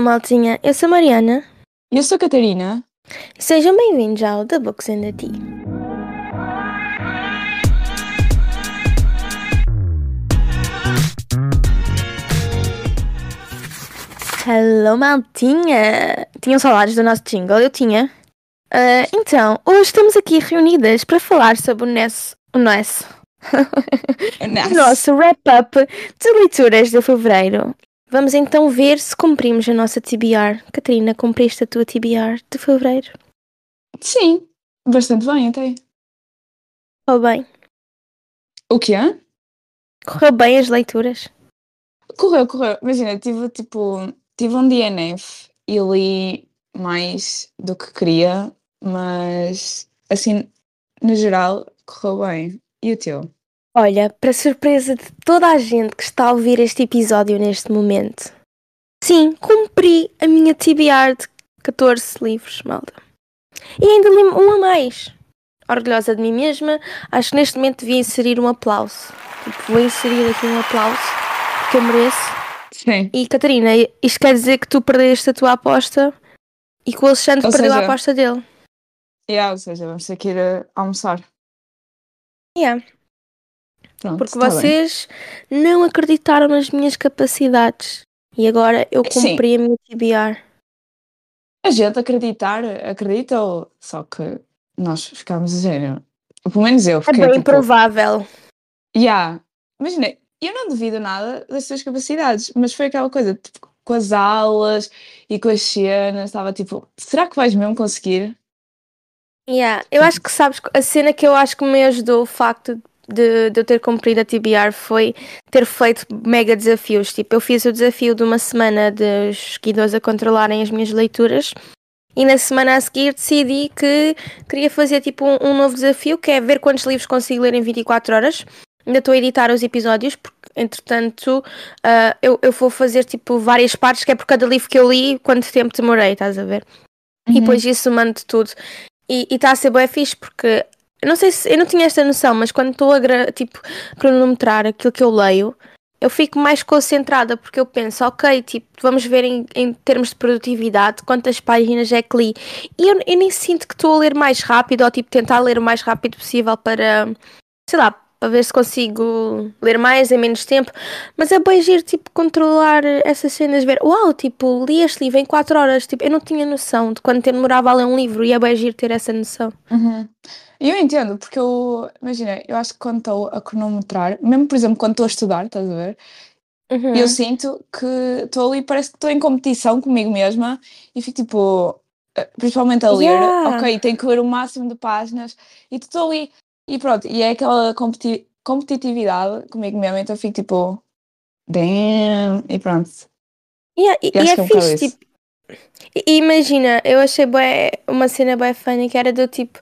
Hello, maltinha. Eu sou a Mariana. E eu sou a Catarina. Sejam bem-vindos ao The Books and the Tea. Hello, maltinha. Tinham saudades do nosso jingle? Eu tinha. Ah, então, hoje estamos aqui reunidas para falar sobre o NES. O NES. o nosso wrap-up de leituras de fevereiro. Vamos então ver se cumprimos a nossa TBR. Catarina, cumpriste a tua TBR de fevereiro? Sim, bastante bem até. Correu bem? O que é? Correu bem as leituras? Correu, correu. Imagina, tive tipo, tive um DNF e li mais do que queria, mas assim, no geral, correu bem. E o teu? Olha, para surpresa de toda a gente que está a ouvir este episódio neste momento, sim, cumpri a minha TBR de 14 livros, malta. E ainda li um a mais. Orgulhosa de mim mesma, acho que neste momento devia inserir um aplauso. Tipo, vou inserir aqui um aplauso, porque eu mereço. Sim. E Catarina, isto quer dizer que tu perdeste a tua aposta e que o Alexandre Ou perdeu a seja- aposta dele. Yeah, ou seja, vamos ter que ir a almoçar. Yeah. Pronto, Porque tá bem. vocês não acreditaram nas minhas capacidades. E agora eu Sim. cumpri a minha TBR. A gente acreditar, acredita ou só que nós ficámos a género? Pelo menos eu É fiquei bem tipo, provável. Yeah. Imagina, eu não duvido nada das tuas capacidades, mas foi aquela coisa, tipo, com as aulas e com as cenas, estava tipo, será que vais mesmo conseguir? Yeah. Eu acho que sabes, a cena que eu acho que me ajudou o facto de, de eu ter cumprido a TBR foi ter feito mega desafios. Tipo, eu fiz o desafio de uma semana dos seguidores a controlarem as minhas leituras. E na semana a seguir decidi que queria fazer tipo um, um novo desafio, que é ver quantos livros consigo ler em 24 horas. Ainda estou a editar os episódios, porque entretanto ah, eu, eu vou fazer tipo várias partes, que é por cada livro que eu li, quanto tempo demorei, estás a ver? E Uhum. depois isso mando tudo. E está a ser bem fixe porque eu não sei se eu não tinha esta noção, mas quando estou a tipo, cronometrar aquilo que eu leio, eu fico mais concentrada porque eu penso, ok, tipo, vamos ver em, em termos de produtividade quantas páginas é que li. E eu, eu nem sinto que estou a ler mais rápido ou tipo tentar ler o mais rápido possível para, sei lá, para ver se consigo ler mais em menos tempo. Mas é bem giro, tipo, controlar essas cenas, ver, uau, tipo, li este livro em 4 horas, tipo, eu não tinha noção de quanto tempo demorava a ler um livro e é bem giro ter essa noção. Uhum. E eu entendo, porque eu, imagina, eu acho que quando estou a cronometrar, mesmo por exemplo quando estou a estudar, estás a ver? Uhum. Eu sinto que estou ali, parece que estou em competição comigo mesma e fico tipo, eh, principalmente a ler, Yeah. ok, tenho que ler o máximo de páginas e estou ali e pronto, e é aquela competi- competitividade comigo mesma, então fico tipo, damn, e pronto. Yeah, e, Eu e acho é é um fixe, tipo. e- e Imagina, eu achei bué, uma cena bem funny que era do tipo.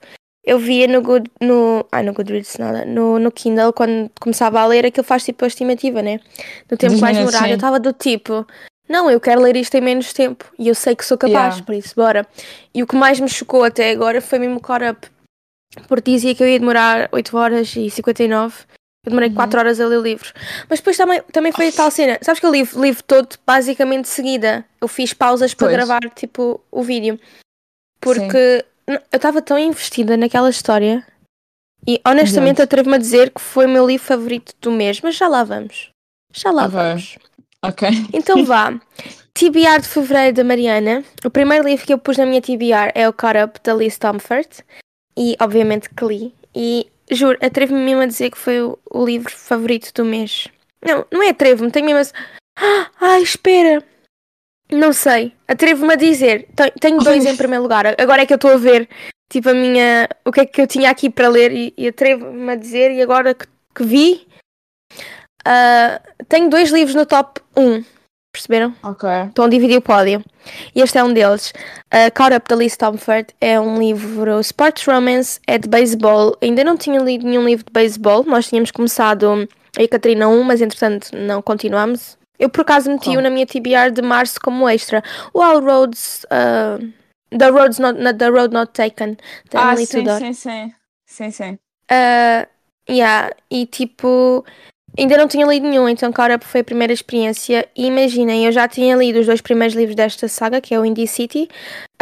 Eu via no Good. No, ai, no Goodreads, nada. No, no Kindle, quando começava a ler, aquilo faz tipo a estimativa, né? Do tempo vais minutos, demorar. Eu sim. estava do tipo. Não, eu quero ler isto em menos tempo. E eu sei que sou capaz, Yeah. por isso, bora. E o que mais me chocou até agora foi mesmo o Caught Up. Porque dizia que eu ia demorar 8 horas e 59. Eu demorei Uhum. 4 horas a ler o livro. Mas depois também, também foi a tal cena. Sabes que eu li o livro todo basicamente de seguida. Eu fiz pausas para Pois. gravar tipo o vídeo. Porque n- eu estava tão investida naquela história. E honestamente atrevo-me a dizer que foi o meu livro favorito do mês. Mas já lá vamos. Já lá Ok. vamos. Ok. Então vá. TBR de Fevereiro da Mariana. O primeiro livro que eu pus na minha TBR é o Caught Up da Liz Tomford. E obviamente que li. E juro, atrevo-me mesmo a dizer que foi o, o livro favorito do mês. Não, não é atrevo-me, tenho mesmo a... Ah, Ai, espera. Não sei. Atrevo-me a dizer. Te- Tenho dois em primeiro lugar. Agora é que eu estou a ver, tipo, a minha... O que é que eu tinha aqui para ler e, e atrevo-me a dizer. E agora que, que vi... ah, tenho dois livros no top 1. Perceberam? Ok. Estão a dividir o pódio. E este é um deles. Uh, Caught Up da Liz Tomford é um livro Sports Romance, é de beisebol. Ainda não tinha lido nenhum livro de beisebol. Nós tínhamos começado a Catarina 1, mas entretanto não continuamos. Eu por acaso meti-o Qual? na minha TBR de março como extra. O All Roads. Uh, the, Roads not, not- the Road Not Taken. Ah, sim, Tudor. sim, sim. Sim, sim. Uh, yeah, e tipo, Ainda não tinha lido nenhum, então Caught Up foi a primeira experiência. E imaginem, eu já tinha lido os dois primeiros livros desta saga, que é o Indie City,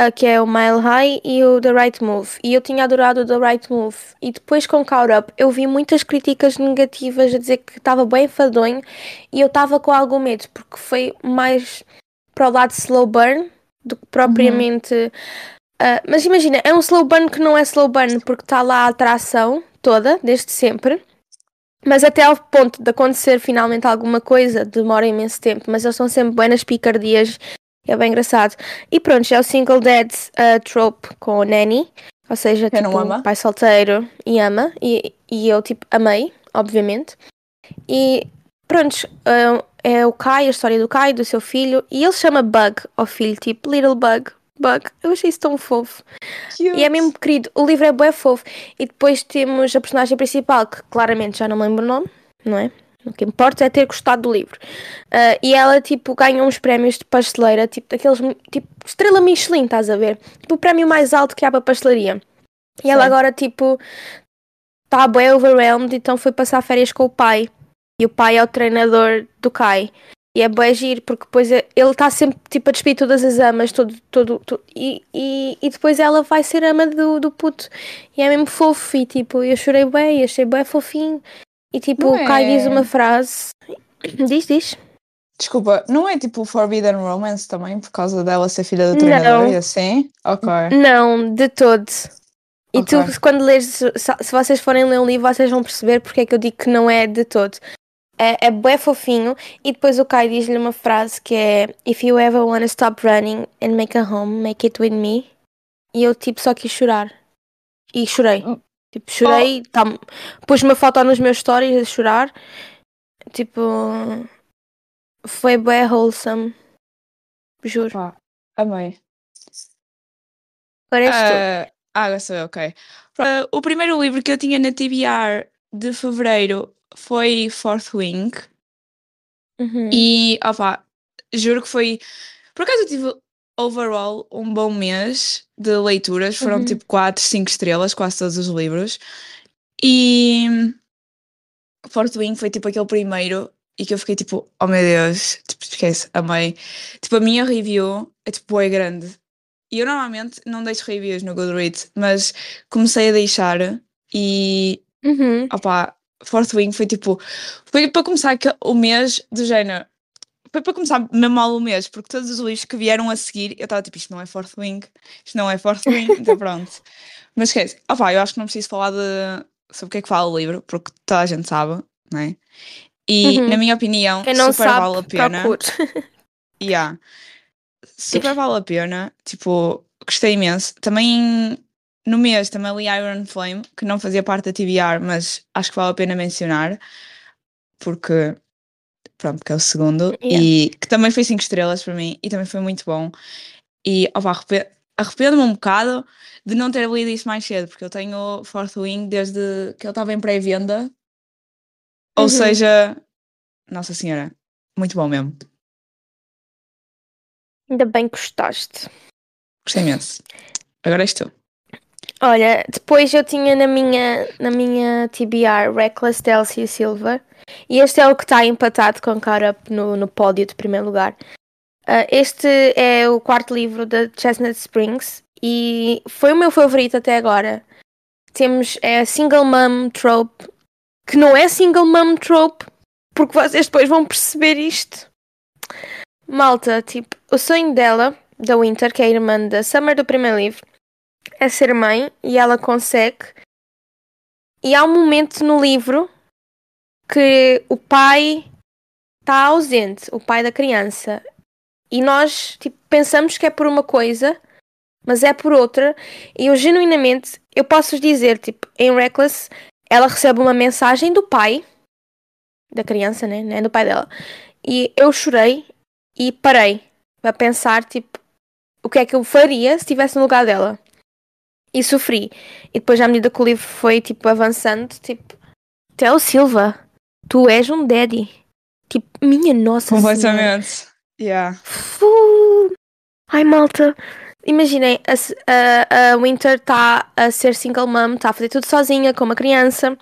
uh, que é o Mile High, e o The Right Move. E eu tinha adorado o The Right Move. E depois com Caught Up, eu vi muitas críticas negativas a dizer que estava bem fadonho, e eu estava com algum medo, porque foi mais para o lado slow burn do que propriamente. Uhum. Uh, mas imagina, é um slow burn que não é slow burn porque está lá a atração toda, desde sempre. Mas até ao ponto de acontecer finalmente alguma coisa, demora imenso tempo. Mas eles estão sempre bem nas picardias. É bem engraçado. E pronto, já é o single dead uh, trope com o Nanny. Ou seja, tipo, ama. pai solteiro e ama. E, e eu, tipo, amei, obviamente. E pronto, uh, é o Kai, a história do Kai, do seu filho. E ele chama Bug ao filho, tipo, Little Bug. Bug. Eu achei isso tão fofo. Cute. E é mesmo querido. O livro é bem fofo. E depois temos a personagem principal, que claramente já não me lembro o nome, não é? O que importa é ter gostado do livro. Uh, e ela, tipo, ganha uns prémios de pasteleira, tipo, daqueles, tipo, estrela Michelin, estás a ver? Tipo, o prémio mais alto que há para pastelaria. E Sim. ela agora, tipo, está bem overwhelmed, então foi passar férias com o pai. E o pai é o treinador do Kai. E é bem agir, porque depois é, ele está sempre tipo a despedir todas as amas, todo, todo, todo e, e, e, depois ela vai ser ama do, do puto. E é mesmo fofo, e tipo, eu chorei bem, achei bem fofinho. E tipo, não o Kai é... diz uma frase. Diz, diz. Desculpa, não é tipo Forbidden Romance também, por causa dela ser filha do treinador não. e assim? Ok. Não, de todo. E okay. tu, quando lês, se vocês forem ler um livro, vocês vão perceber porque é que eu digo que não é de todo é, é bem fofinho. E depois o Kai diz-lhe uma frase que é If you ever wanna stop running and make a home, make it with me. E eu tipo só quis chorar. E chorei. Hum. Tipo, chorei. Oh. Tá, pus uma foto nos meus stories a chorar. Tipo. Foi bem wholesome. Juro. Pá, amei. Agora és uh, Ah, agora sou eu, ok. Uh, o primeiro livro que eu tinha na TBR de fevereiro foi Fourth Wing. Uhum. E, opa, juro que foi. Por acaso eu tive overall um bom mês de leituras. Foram uhum. tipo 4, 5 estrelas, quase todos os livros. E. Fourth Wing foi tipo aquele primeiro e que eu fiquei tipo, oh meu Deus, tipo, esquece, amei. Tipo, a minha review é tipo, é grande. E eu normalmente não deixo reviews no Goodreads, mas comecei a deixar e. Uhum. Opa, Fourth Wing foi tipo. Foi para começar o mês do género. Foi para começar mesmo mal o mês, porque todos os livros que vieram a seguir, eu estava tipo, isto não é Fourth Wing, isto não é Fourth Wing, então pronto. Mas esquece. Ah pá, eu acho que não preciso falar de, sobre o que é que fala o livro, porque toda a gente sabe, não é? E uhum. na minha opinião, super sabe, vale a pena. yeah. Super vale a pena. Tipo, gostei imenso. Também no mês também li Iron Flame, que não fazia parte da TBR, mas acho que vale a pena mencionar, porque pronto, que é o segundo, yeah. e que também foi 5 estrelas para mim, e também foi muito bom. E opa, arrependo-me um bocado de não ter lido isso mais cedo, porque eu tenho Fourth Wing desde que ele estava em pré-venda. Uhum. Ou seja, Nossa Senhora, muito bom mesmo. Ainda bem que gostaste. Gostei imenso. Agora és tu. Olha, depois eu tinha na minha, na minha TBR Reckless Delcia Silva e este é o que está empatado com Cara no, no pódio de primeiro lugar. Uh, este é o quarto livro da Chestnut Springs e foi o meu favorito até agora. Temos é Single Mom Trope, que não é Single Mom Trope, porque vocês depois vão perceber isto. Malta, tipo, o sonho dela, da Winter, que é a irmã da Summer do primeiro livro, é ser mãe e ela consegue. E há um momento no livro que o pai está ausente, o pai da criança. E nós tipo, pensamos que é por uma coisa, mas é por outra. E eu genuinamente, eu posso dizer, tipo, em Reckless, ela recebe uma mensagem do pai da criança, né? né? Do pai dela. E eu chorei e parei para pensar, tipo, o que é que eu faria se estivesse no lugar dela e sofri. E depois, à medida que o livro foi tipo avançando, tipo, Theo Silva, tu és um daddy. Tipo, minha nossa Completamente. Yeah. Ai, malta. Imaginem, a, a, a Winter está a ser single mom, está a fazer tudo sozinha, com uma criança.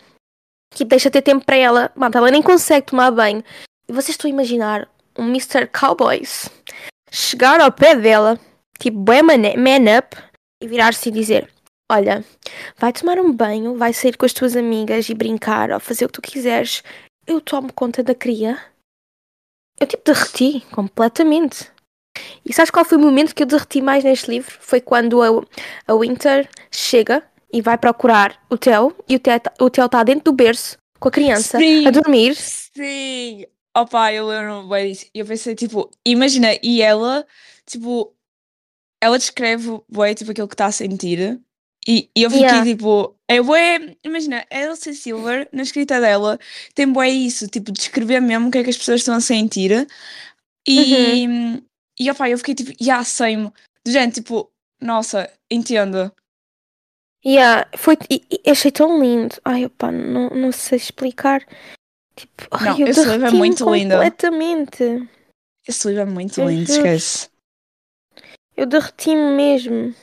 Tipo, deixa ter tempo para ela. Malta, ela nem consegue tomar banho. E vocês estão a imaginar um Mr. Cowboys chegar ao pé dela, tipo, bem man, man up, e virar-se e dizer: Olha, vai tomar um banho, vai sair com as tuas amigas e brincar ou fazer o que tu quiseres. Eu tomo conta da cria. Eu tipo derreti completamente. E sabes qual foi o momento que eu derreti mais neste livro? Foi quando a, a Winter chega e vai procurar o Theo e o Theo, o Theo está dentro do berço com a criança Sim. a dormir. Sim! Opa, eu lembro bem disso. Eu pensei, tipo, imagina, e ela, tipo, ela descreve bem, tipo, aquilo que está a sentir. E, e eu fiquei, Yeah. tipo, é bué, imagina, a Elsie Silver, na escrita dela, tem bué isso, tipo, descrever mesmo o que é que as pessoas estão a sentir. E, e opa, eu fiquei, tipo, já sei-me. Do género, tipo, nossa, entendo. Yeah, foi, e, e achei tão lindo. Ai, opa, não, não sei explicar. Tipo, ai, Não, eu esse livro é muito lindo. completamente. Esse livro é muito lindo, esquece. Eu derreti-me mesmo.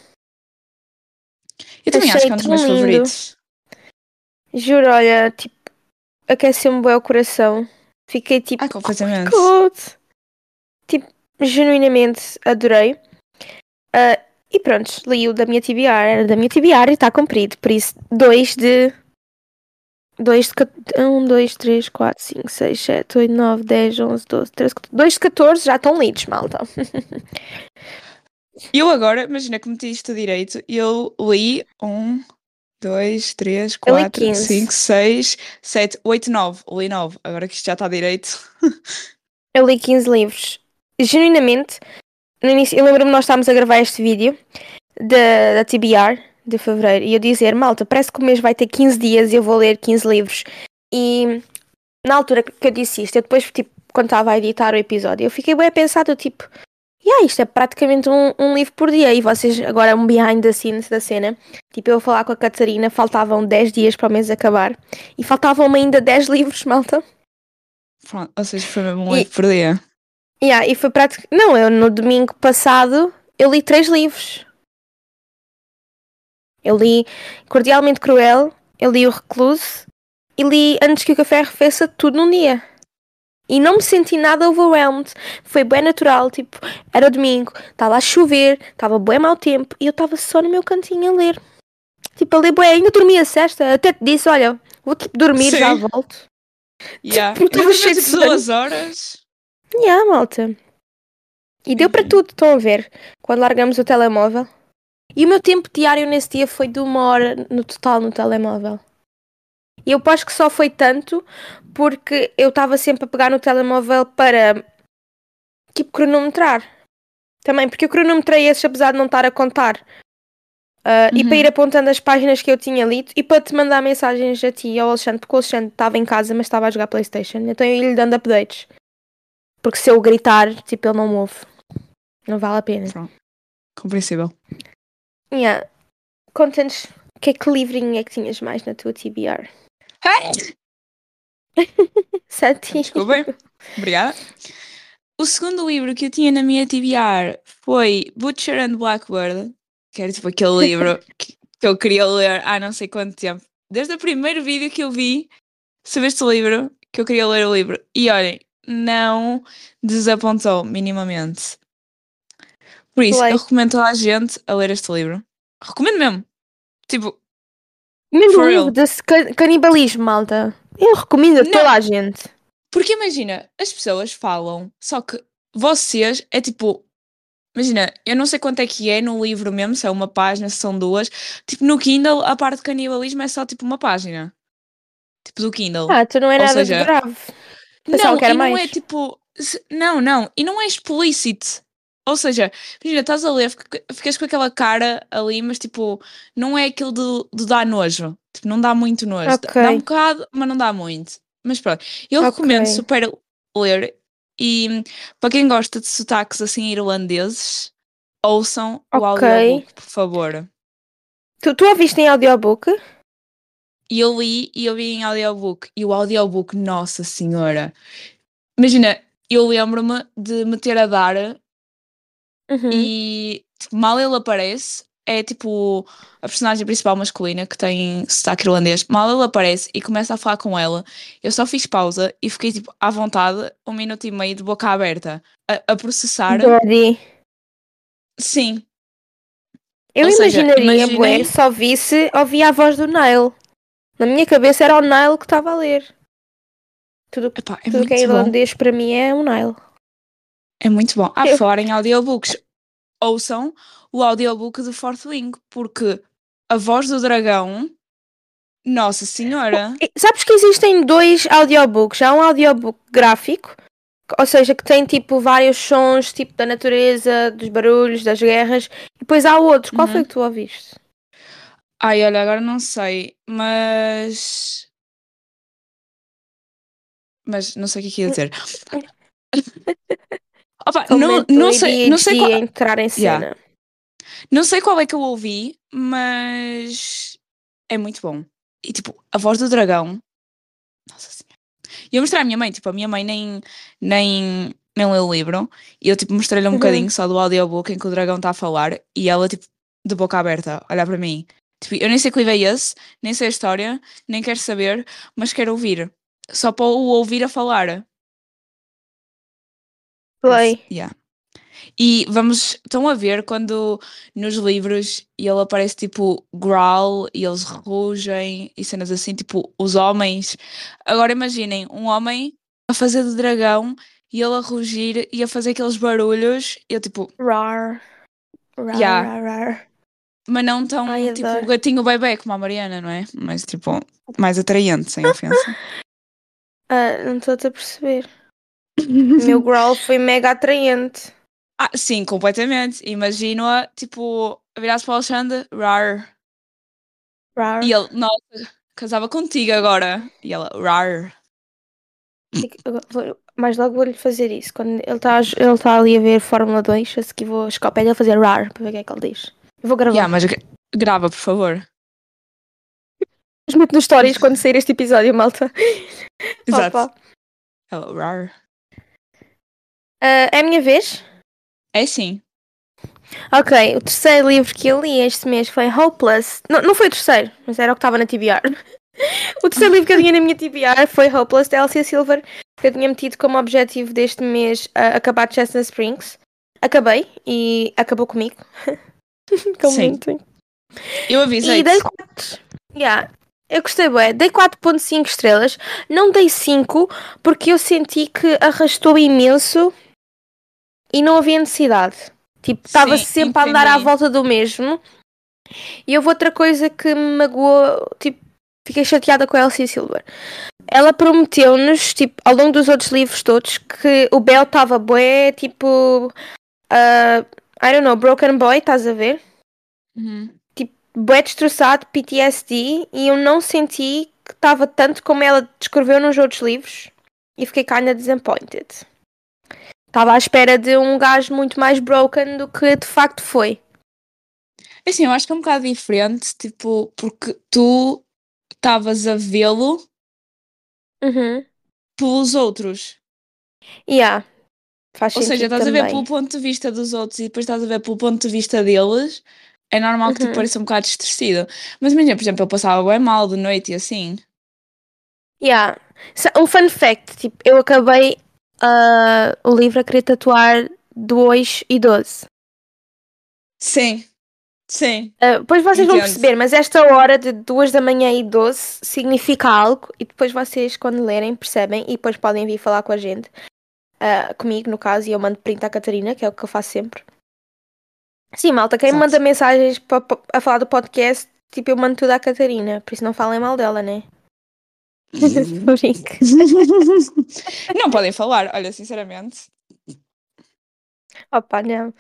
Eu também acho Achei que é um dos meus lindo. favoritos. Juro, olha, tipo, aqueceu-me bem o coração. Fiquei tipo, Ah, completamente. God. Tipo, genuinamente adorei. Ah, e pronto, li o da minha TBR. Era da minha TBR e está cumprido. Por isso, 2 de. 2 de. 1, 2, 3, 4, 5, 6, 7, 8, 9, 10, 11, 12, 13, 14. 2 de 14 já estão lidos, malta. Eu agora, imagina que meti isto direito, eu li um, dois, três, quatro, 15. cinco, seis, sete, oito, nove. Li nove. Agora que isto já está direito. Eu li 15 livros. Genuinamente, no início, eu lembro-me nós estávamos a gravar este vídeo da, da TBR de fevereiro e eu dizer, malta, parece que o mês vai ter 15 dias e eu vou ler 15 livros. E na altura que eu disse isto, eu depois, tipo, quando estava a editar o episódio, eu fiquei bem a pensar, tipo, yeah, isto é praticamente um, um livro por dia. E vocês, agora, um behind the scenes da cena, tipo, eu a falar com a Catarina, faltavam 10 dias para o mês acabar e faltavam-me ainda 10 livros, malta. Pronto, ou seja, foi mesmo um E- livro por dia. Yeah, e foi prático. Não, eu no domingo passado eu li três livros. Eu li Cordialmente Cruel, eu li O Recluso e li Antes que o Café Arrefeça tudo num dia. E não me senti nada overwhelmed. Foi bem natural, tipo, era domingo, estava a chover, estava bem mau tempo e eu estava só no meu cantinho a ler. Tipo, a ler bem, ainda dormia a sexta, até te disse, olha, vou tipo dormir, Sim. já volto. Yeah. Estava cheio de tipo sono. duas horas. Yeah, malta. E deu para Uhum. tudo, estão a ver? Quando largamos o telemóvel. E o meu tempo diário nesse dia foi de uma hora no total no telemóvel. E eu acho que só foi tanto porque eu estava sempre a pegar no telemóvel para tipo cronometrar. Também, porque eu cronometrei esses apesar de não estar a contar. Ah, E para Uhum. ir apontando as páginas que eu tinha lido e para te mandar mensagens a ti e ao Alexandre, porque o Alexandre estava em casa, mas estava a jogar Playstation. Então eu ia-lhe dando updates. Porque se eu gritar, tipo, ele não me ouve. Não vale a pena. Compreensível. Yeah. Conta-nos o que é que livrinho é que tinhas mais na tua TBR? Sete. Desculpem. Obrigada. O segundo livro que eu tinha na minha TBR foi Butcher and Blackbird, que era tipo aquele livro que, que eu queria ler há não sei quanto tempo. Desde o primeiro vídeo que eu vi sobre este livro, que eu queria ler o livro. E olhem, não desapontou minimamente. Por isso, Play. eu recomendo toda a gente a ler este livro. Recomendo mesmo. Tipo, Mesmo o livro ca- canibalismo, malta. Eu recomendo a Não. toda a gente. Porque imagina, as pessoas falam, só que vocês é tipo. Imagina, eu não sei quanto é que é no livro mesmo, se é uma página, se são duas. Tipo, no Kindle, a parte de canibalismo é só tipo uma página. Tipo, do Kindle. Ah, tu não é Ou nada seja, de grave. Não, e não mais. é tipo. se- Não, não, e não é explícito. Ou seja, imagina, estás a ler, fica- ficas com aquela cara ali, mas tipo, não é aquilo de, de dar nojo. Tipo, não dá muito nojo. Dá- Ok. Dá um bocado, mas não dá muito. Mas pronto, eu Ok. recomendo super ler. E para quem gosta de sotaques assim irlandeses, ouçam o Ok. audiobook, por favor. Tu, tu ouviste em audiobook? E eu li e eu vi em audiobook. E o audiobook, nossa senhora. Imagina, eu lembro-me de me ter a dar Uhum. e tipo, mal ele aparece, é tipo a personagem principal masculina que tem sotaque irlandês. Mal ele aparece e começa a falar com ela, eu só fiz pausa e fiquei tipo à vontade, um minuto e meio de boca aberta, a, a processar. Daddy. Sim, Eu Ou seja, imaginaria, imaginem- bué, só visse, ouvia a voz do Nile. Na minha cabeça era o Nile que estava a ler. Tudo, epá, é tudo que é bom. irlandês para mim é o Nile. É muito bom. Ah, Eu- fora em audiobooks, ouçam o audiobook do Fourth Wing, porque a voz do dragão, nossa senhora, Sabes que existem dois audiobooks. Há um audiobook gráfico, ou seja, que tem tipo vários sons tipo da natureza, dos barulhos, das guerras. E depois há outro. Qual Uhum. foi que tu ouviste? ai, olha, agora não sei, mas. Mas não sei o que é que ia dizer. Opa, não, não, sei, não, sei qual, entrar em cena. Yeah. Não sei qual é que eu ouvi, mas é muito bom. E tipo, a voz do dragão. Nossa senhora. E eu mostrei à minha mãe, tipo, a minha mãe nem, nem, nem leu o livro. E eu tipo mostrei-lhe um Uhum. bocadinho só do audiobook em que o dragão está a falar. E ela, tipo, de boca aberta, olhar para mim. Tipo, eu nem sei que livro é esse, nem sei a história, nem quero saber, mas quero ouvir. Só para o ouvir a falar. Play. Yeah. E vamos, estão a ver quando nos livros ele aparece tipo growl e eles rugem e cenas assim, tipo os homens. Agora imaginem um homem a fazer de dragão e ele a rugir e a fazer aqueles barulhos. Eu tipo, Rar. Rar, Yeah. rar, rar. mas não tão Ai, tipo adoro. gatinho bebê como a Mariana, não é? Mas tipo, mais atraente, sem ofensa. Ah, não estou a perceber. O meu growl foi mega atraente. Ah, sim, completamente. Imagino-a tipo a virar-se para o Alexandre, rar. Rar. E ele, nossa, casava contigo agora. E ela, rar. Mais logo vou-lhe fazer isso. Quando ele está ele tá ali a ver Fórmula 2, a seguir vou chegar ao pé dele a fazer rar para ver o que é que ele diz. Eu vou gravar. Yeah, mas gra- grava, por favor. Mas muito nos stories quando sair este episódio, malta. Exato. Opa. Ela, rar. Ah, é a minha vez? É sim. Ok, o terceiro livro que eu li este mês foi Hopeless. Não, não foi o terceiro, mas era o que estava na TBR. o terceiro livro que eu tinha na minha TBR foi Hopeless, da Elsie Silver, que eu tinha metido como objetivo deste mês ah, acabar Chestnut Springs. Acabei e acabou comigo. como Sim. muito. Eu avisei. E dei 4. Yeah. Eu gostei, bué. Dei 4.5 estrelas. Não dei 5 porque eu senti que arrastou imenso e não havia necessidade. Tipo, estava Sim, sempre a andar à volta do mesmo. E houve outra coisa que me magoou. Tipo, fiquei chateada com a Elsie Silver. Ela prometeu-nos, tipo, ao longo dos outros livros todos, que o Bel estava bué, tipo. ah, I don't know, Broken Boy, estás a ver? Uhum. bué destroçado, PTSD, e eu não senti que estava tanto como ela descreveu nos outros livros e fiquei kinda disappointed. Estava à espera de um gajo muito mais broken do que de facto foi. Assim, eu acho que é um bocado diferente, tipo, porque tu estavas a vê-lo Uhum. pelos outros. Yeah. Faz Ou seja, estás a ver também. pelo ponto de vista dos outros e depois estás a ver pelo ponto de vista deles. É normal que te Uhum. pareça um bocado distorcido. Mas imagina, por exemplo, eu passava bem mal de noite e assim. Yeah. Um fun fact, tipo, eu acabei ah, o livro a querer tatuar 2 e 12. Sim, sim. Uh, depois vocês vão perceber, mas esta hora de 2 da manhã e 12 significa algo e depois vocês, quando lerem, percebem e depois podem vir falar com a gente, uh, comigo no caso, e eu mando print à Catarina, que é o que eu faço sempre. Sim, malta, quem Exato. manda mensagens pa- pa- a falar do podcast, tipo, eu mando tudo à Catarina, por isso não falem mal dela, né? Não podem falar, olha, sinceramente. Opa, não.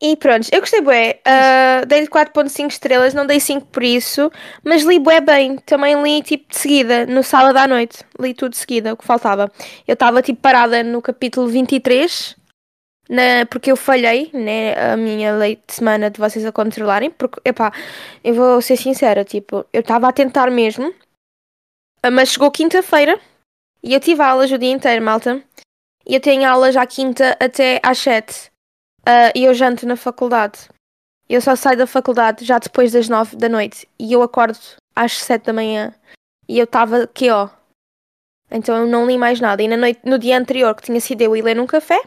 E pronto, eu gostei bué. Uh, Dei-lhe 4.5 estrelas, não dei 5 por isso, mas li bué bem. Também li tipo de seguida, no sábado à noite. Li tudo de seguida, o que faltava. Eu estava tipo parada no capítulo 23, na, porque eu falhei, né, a minha lei de semana de vocês a controlarem, porque, epá, eu vou ser sincera, tipo, eu estava a tentar mesmo, mas chegou quinta-feira e eu tive aulas o dia inteiro, malta. E eu tenho aulas à quinta até às 7. Ah, e eu janto na faculdade. Eu só saio da faculdade já depois das nove da noite e eu acordo às sete da manhã e eu estava aqui, ó. Então eu não li mais nada. E na noite, no dia anterior, que tinha sido eu ir ler num café,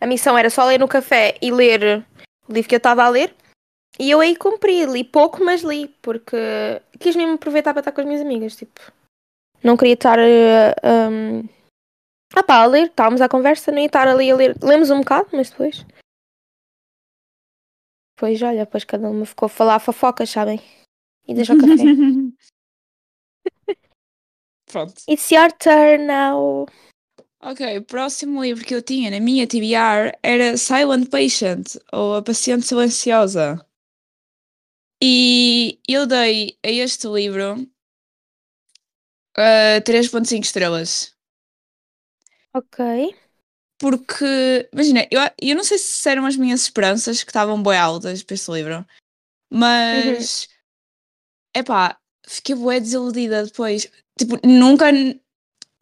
a missão era só ler no café e ler o livro que eu estava a ler. E eu aí cumpri, li pouco, mas li, porque quis mesmo aproveitar para estar com as minhas amigas, tipo. Não queria estar uh, um... ah, pá, a ler, estávamos à conversa, nem estar ali a ler. Lemos um bocado, mas depois. Depois, olha, depois cada uma ficou a falar fofocas, sabem? E deixou o café. Pronto. It's your turn now. Ok, o próximo livro que eu tinha na minha TBR era Silent Patient, ou A Paciente Silenciosa. E eu dei a este livro uh, 3.5 estrelas. Ok. Porque, imagina, eu, eu não sei se eram as minhas esperanças que estavam bem altas para este livro, mas, é pá, fiquei bué desiludida depois. Tipo, nunca,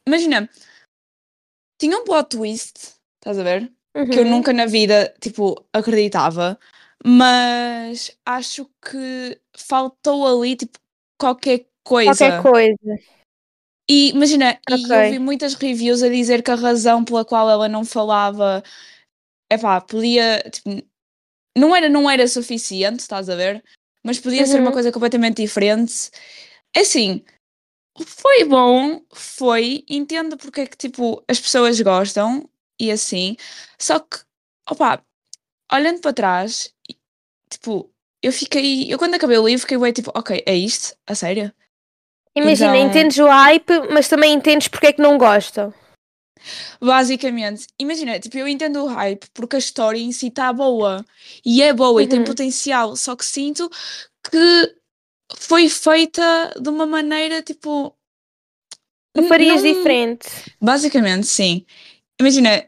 imagina, tinha um plot twist, estás a ver? Que eu Uhum. nunca na vida, tipo, acreditava, mas acho que faltou ali, tipo, qualquer coisa. Qualquer coisa. E imagina, e eu vi muitas reviews a dizer que a razão pela qual ela não falava, epá, podia, tipo, não era, não era suficiente, estás a ver? Mas podia ser uma Uhum. coisa completamente diferente. É Assim, foi bom, foi, entendo porque é que, tipo, as pessoas gostam e assim, só que, opá, olhando para trás, tipo, eu fiquei, eu quando acabei o livro fiquei bem, tipo, ok, é isto? A sério? Imagina, Então- entendes o hype, mas também entendes porque é que não gostam. Basicamente, imagina, tipo, eu entendo o hype porque a história em si está boa e é boa e tem Uhum. potencial, só que sinto que foi feita de uma maneira tipo. Tu farias não- diferente. Basicamente, sim. Imagina,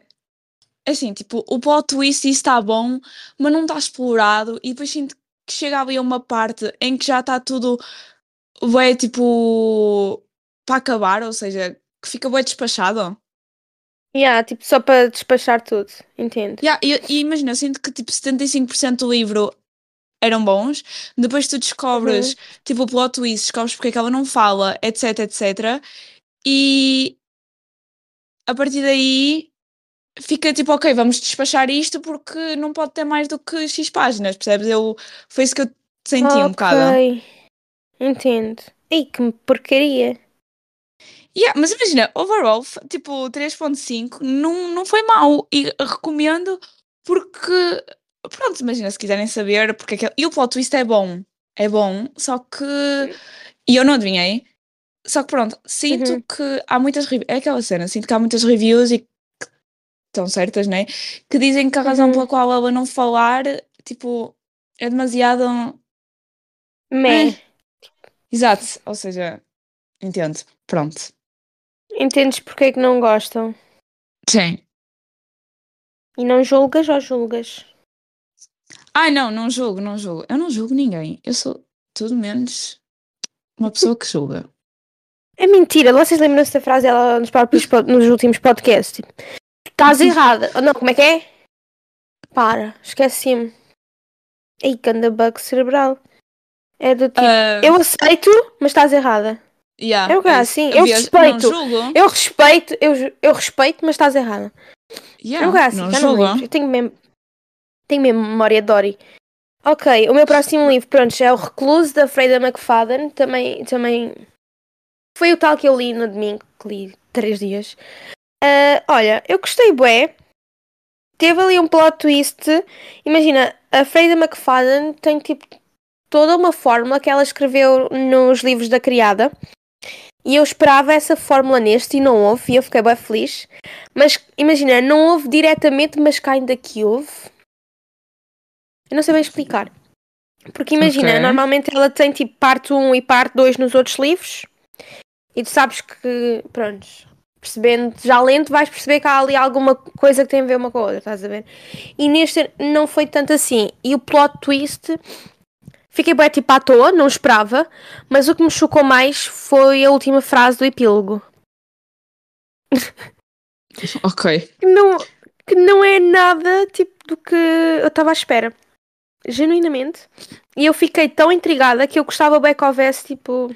assim, tipo, o plot twist está bom, mas não está explorado e depois sinto que chega ali a uma parte em que já está tudo bem, tipo, para acabar, ou seja, que fica bem despachado. Yeah, tipo, só para despachar tudo. Entendo. Yeah, e, e imagina, eu sinto que tipo 75% do livro eram bons, depois tu descobres tipo o plot twist, descobres porque é que ela não fala, etc, etc. E a partir daí fica tipo, ok, vamos despachar isto porque não pode ter mais do que X páginas, percebes? Eu, foi isso que eu senti um bocado. Entendo. Ei, que porcaria. Yeah, mas imagina, overall, tipo 3.5 não, não foi mau e recomendo porque, pronto, imagina, se quiserem saber, porque aquele... e o plot twist é bom, é bom, só que, e eu não adivinhei, só que pronto, sinto Uhum. que há muitas, é aquela cena, sinto que há muitas reviews e que estão certas, né, que dizem que a razão Uhum. pela qual ela não falar, tipo, é demasiado, Meh. Eh. Exato, ou seja, entendo, pronto. Entendes porque é que não gostam. Sim. E não julgas ou julgas? Ai, não, não julgo, não julgo. Eu não julgo ninguém. Eu sou tudo menos uma pessoa que julga. É mentira. Vocês lembram-se da frase dela nos, próprios, nos últimos podcasts? Tipo, Estás errada. Oh, Não, como é que é? Para, esqueci-me. Ei, que anda bug cerebral. É do tipo, Ah, eu aceito, mas estás errada. yeah, é o que é assim, eu respeito. Não. Eu respeito, eu, eu respeito, mas estás errada. Yeah, é um assim, não já não me julgo. lembro. Eu tenho mesmo, tenho mesmo memória de Dory. Ok, o meu próximo livro, pronto, é o Recluso da Freida McFadden. Também, também foi o tal que eu li no domingo, que li três dias. Ah, olha, eu gostei bué. Teve ali um plot twist. Imagina, a Freida McFadden tem tipo toda uma fórmula que ela escreveu nos livros da criada. E eu esperava essa fórmula neste e não houve, e eu fiquei bem feliz. Mas imagina, não houve diretamente, mas cá ainda que houve. Eu não sei bem explicar. Porque imagina, Ok. normalmente ela tem tipo parte 1 e parte 2 nos outros livros. E tu sabes que, pronto, percebendo, já lento, vais perceber que há ali alguma coisa que tem a ver uma com a outra, estás a ver? E neste não foi tanto assim. E o plot twist, fiquei bem tipo à toa, não esperava. Mas o que me chocou mais foi a última frase do epílogo. Ok. Que não, que não é nada tipo do que eu estava à espera. genuinamente. E eu fiquei tão intrigada que eu gostava bem que houvesse tipo.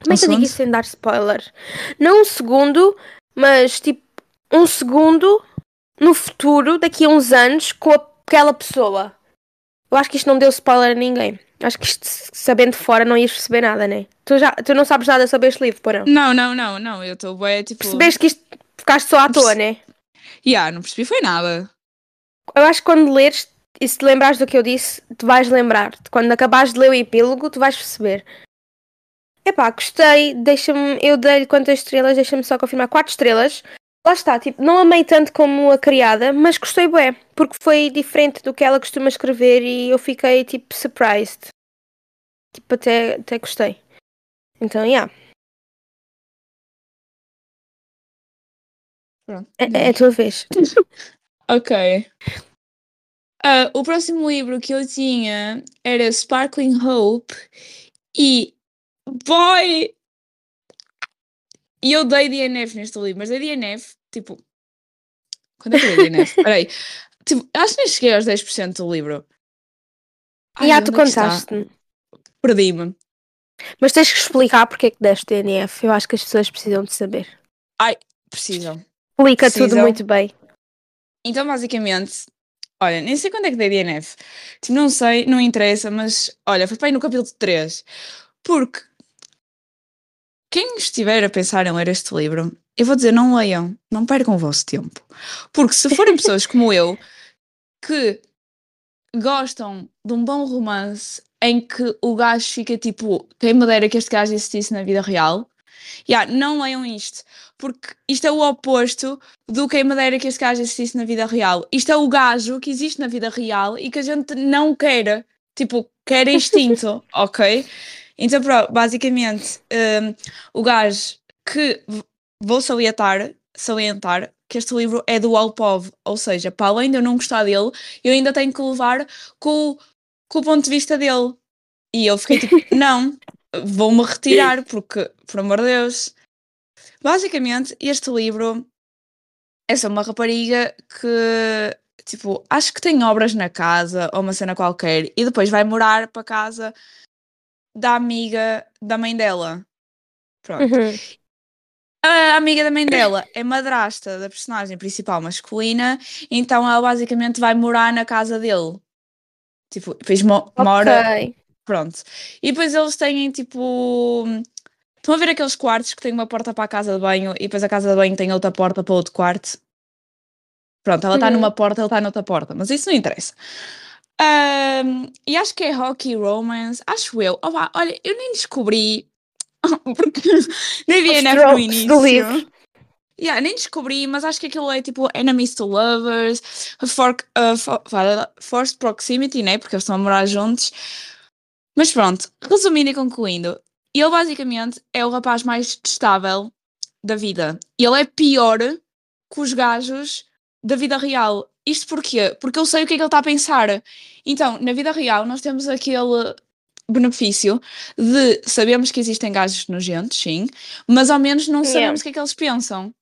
Como é que eu digo isso sem dar spoiler? Não um segundo, mas tipo um segundo no futuro, daqui a uns anos, com aquela pessoa. Eu acho que isto não deu spoiler a ninguém. Acho que isto, sabendo de fora, não ias perceber nada, né? Tu, já, tu não sabes nada sobre este livro, porão? Não, não, não, não. Eu estou bem, tipo. Percebeste que isto ficaste só à toa, né? Yeah, não percebi foi nada. Eu acho que quando leres e se te lembrares do que eu disse, tu vais lembrar. Quando acabares de ler o epílogo, tu vais perceber. Epá, gostei, deixa-me, eu dei-lhe quantas estrelas, deixa-me só confirmar, quatro estrelas. Lá está, tipo, não amei tanto como a criada, mas gostei bem, porque foi diferente do que ela costuma escrever e eu fiquei, tipo, surprised. Tipo, até, até gostei. Então, yeah, Pronto. é, é a tua vez. Ok. Ah, o próximo livro que eu tinha era Sparkling Hope e boy! E eu dei DNF neste livro, mas dei DNF, tipo. Quando é que eu dei DNF? Peraí. Tipo, acho que nem cheguei aos 10% do livro. Ai, e ah, tu contaste-me. Perdi-me. Mas tens que explicar porque é que deste DNF. Eu acho que as pessoas precisam de saber. Precisam. Explica tudo Precisam. muito bem. Então, basicamente, olha, nem sei quando é que dei DNF. Tipo, não sei, não interessa, mas olha, foi para aí no capítulo 3. Porque quem estiver a pensar em ler este livro, eu vou dizer, não leiam, não percam o vosso tempo. Porque se forem pessoas como eu, que gostam de um bom romance em que o gajo fica tipo, quem me dera que este gajo existisse na vida real, yeah, não leiam isto. Porque isto é o oposto do quem me dera que este gajo existisse na vida real. Isto é o gajo que existe na vida real e que a gente não quer. Tipo, quer instinto, ok? Então, pronto, basicamente, hum, o gajo que vou salientar, salientar que este livro é do Alpov, ou seja, para além de eu não gostar dele, eu ainda tenho que levar com, o- com o ponto de vista dele. E eu fiquei tipo, não, vou-me retirar, porque, por amor de Deus. Basicamente, este livro é só uma rapariga que, tipo, acho que tem obras na casa ou uma cena qualquer e depois vai morar para casa da amiga da mãe dela. Pronto. Uhum. A amiga da mãe dela é madrasta da personagem principal masculina, então ela basicamente vai morar na casa dele. Tipo, depois mo- mora. Ok. Pronto. E depois eles têm tipo. Estão a ver aqueles quartos que têm uma porta para a casa de banho e depois a casa de banho tem outra porta para outro quarto? Pronto, ela está Uhum. numa porta, ele está noutra porta, mas isso não interessa. Ahm, e acho que é Hockey Romance, acho eu. Opa, olha, eu nem descobri, porque nem vi a no início. do livro. Yeah, nem descobri, mas acho que aquilo é tipo Enemies to Lovers, for, uh, for, Forced Proximity, né? Porque eles estão a morar juntos. Mas pronto, resumindo e concluindo, ele basicamente é o rapaz mais testável da vida. Ele é pior que os gajos da vida real. Isto porquê? Porque eu sei o que é que ele está a pensar. Então, na vida real, nós temos aquele benefício de sabemos que existem gajos nojentos, sim, mas ao menos não Yeah. sabemos o que é que eles pensam.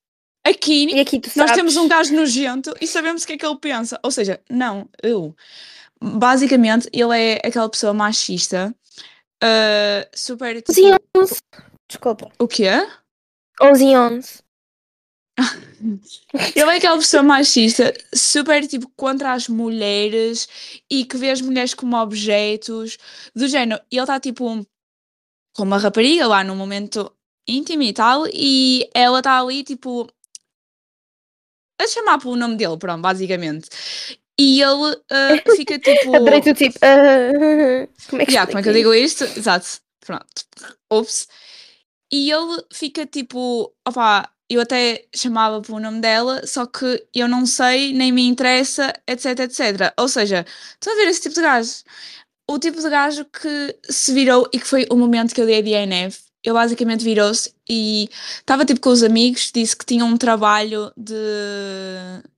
Aqui, aqui nós temos um gajo nojento e sabemos o que é que ele pensa. Ou seja, não, eu. Basicamente, ele é aquela pessoa machista, ah, super. 11 Tipo, 11. Desculpa. o quê? 11 e 11. Ele é aquela pessoa machista, super tipo contra as mulheres e que vê as mulheres como objetos, do género. E ele está tipo com uma rapariga lá num momento íntimo e tal, e ela está ali tipo a chamar pelo nome dele, pronto, basicamente. E ele ah, fica tipo. Adorei tipo. ah, como é que Yeah, como é que eu digo isto? Exato, pronto. Ups. E ele fica tipo, opá, eu até chamava pelo nome dela, só que eu não sei, nem me interessa, etc, etc. Ou seja, estão a ver esse tipo de gajo? O tipo de gajo que se virou e que foi o momento que eu dei a DNF. Ele basicamente virou-se e estava tipo com os amigos, disse que tinha um trabalho de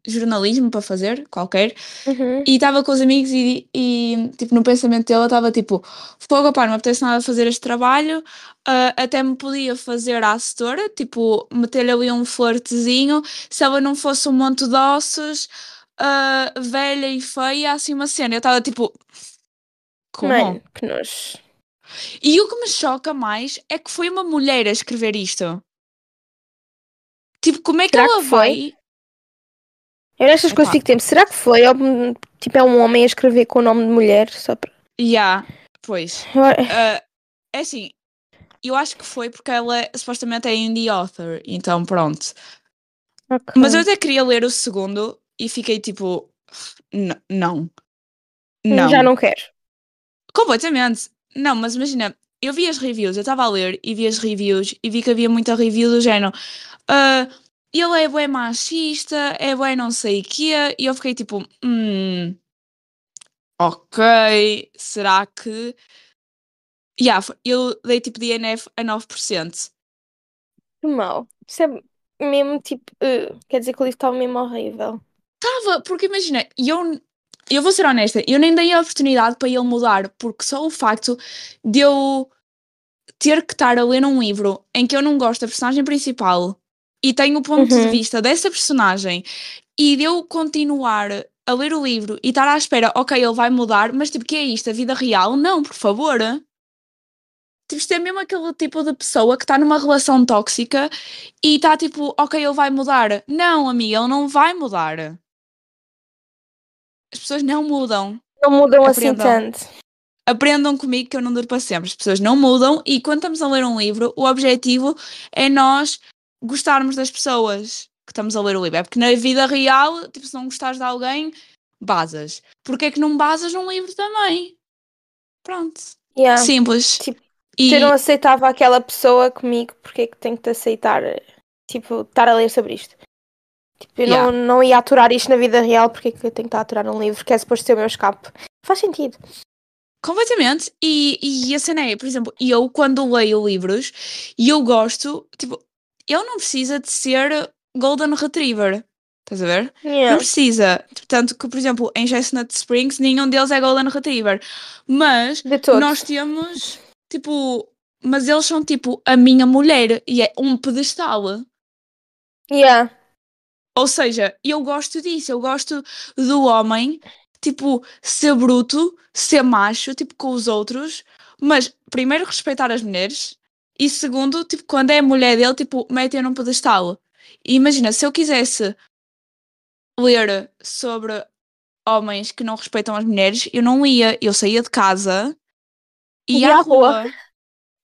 jornalismo para fazer, qualquer? Uhum. e estava com os amigos e, e, tipo, no pensamento dela estava tipo, fogo, pá, não me apetece nada fazer este trabalho, ah, até me podia fazer a assessora, tipo, meter-lhe ali um flirtezinho, se ela não fosse um monte de ossos, uh, velha e feia, assim uma cena. Eu estava tipo. Como? Mano, que nojo. E o que me choca mais é que foi uma mulher a escrever isto. Tipo, como é que Será ela que foi? vai. Eu nestas coisas fico tempo. Será que foi? Ou, tipo, é um homem a escrever com o nome de mulher? Só para. Yeah, pois. Uh, é assim, eu acho que foi porque ela supostamente é indie author, então pronto. Ok. Mas eu até queria ler o segundo e fiquei tipo, "N- não. Não. Já não quero. Completamente. Não, mas imagina, eu vi as reviews, eu estava a ler e vi as reviews e vi que havia muita review do género. "Ah, ele é bué machista, é bué não sei o quê, e eu fiquei tipo, hum, ok, será que. Yeah, eu dei tipo DNF a 9%. Que mal. Isso é mesmo tipo. uh, quer dizer que o livro estava mesmo horrível. Tava, porque imagina, eu, eu vou ser honesta, eu nem dei a oportunidade para ele mudar, porque só o facto de eu ter que estar a ler um livro em que eu não gosto da personagem principal e tenho o ponto de Uhum. vista dessa personagem e de eu continuar a ler o livro e estar à espera, ok, ele vai mudar, mas tipo, que é isto? A vida real? Não, por favor. Tipo, isto é mesmo aquele tipo de pessoa que está numa relação tóxica e está tipo, ok, ele vai mudar. Não, amiga, ele não vai mudar. As pessoas não mudam. Não mudam assim tanto. Aprendam comigo que eu não duro para sempre. As pessoas não mudam e quando estamos a ler um livro, o objetivo é nós gostarmos das pessoas que estamos a ler o livro. É porque na vida real, tipo, se não gostares de alguém, basas. Porque é que não basas num livro também? Pronto. Yeah. Simples. Tipo, e Se eu não aceitava aquela pessoa comigo, porque é que tenho que te aceitar? Tipo, estar a ler sobre isto. Tipo, eu Yeah. não, não ia aturar isto na vida real, porque é que eu tenho que estar a aturar num livro que é suposto ser o meu escape? Faz sentido. Completamente. E, e a cena é, por exemplo, eu quando leio livros e eu gosto, tipo, ele não precisa de ser Golden Retriever. Estás a ver? Não Yeah. precisa. Tanto que, por exemplo, em Chestnut Springs, nenhum deles é Golden Retriever. Mas nós temos, tipo, mas eles são tipo a minha mulher e é um pedestal. Yeah. Ou seja, eu gosto disso, eu gosto do homem, tipo, ser bruto, ser macho, tipo, com os outros, mas primeiro respeitar as mulheres e segundo, tipo, quando é a mulher dele, tipo, meter num pedestal. E imagina, se eu quisesse ler sobre homens que não respeitam as mulheres, eu não ia, eu saía de casa e ia à rua. rua.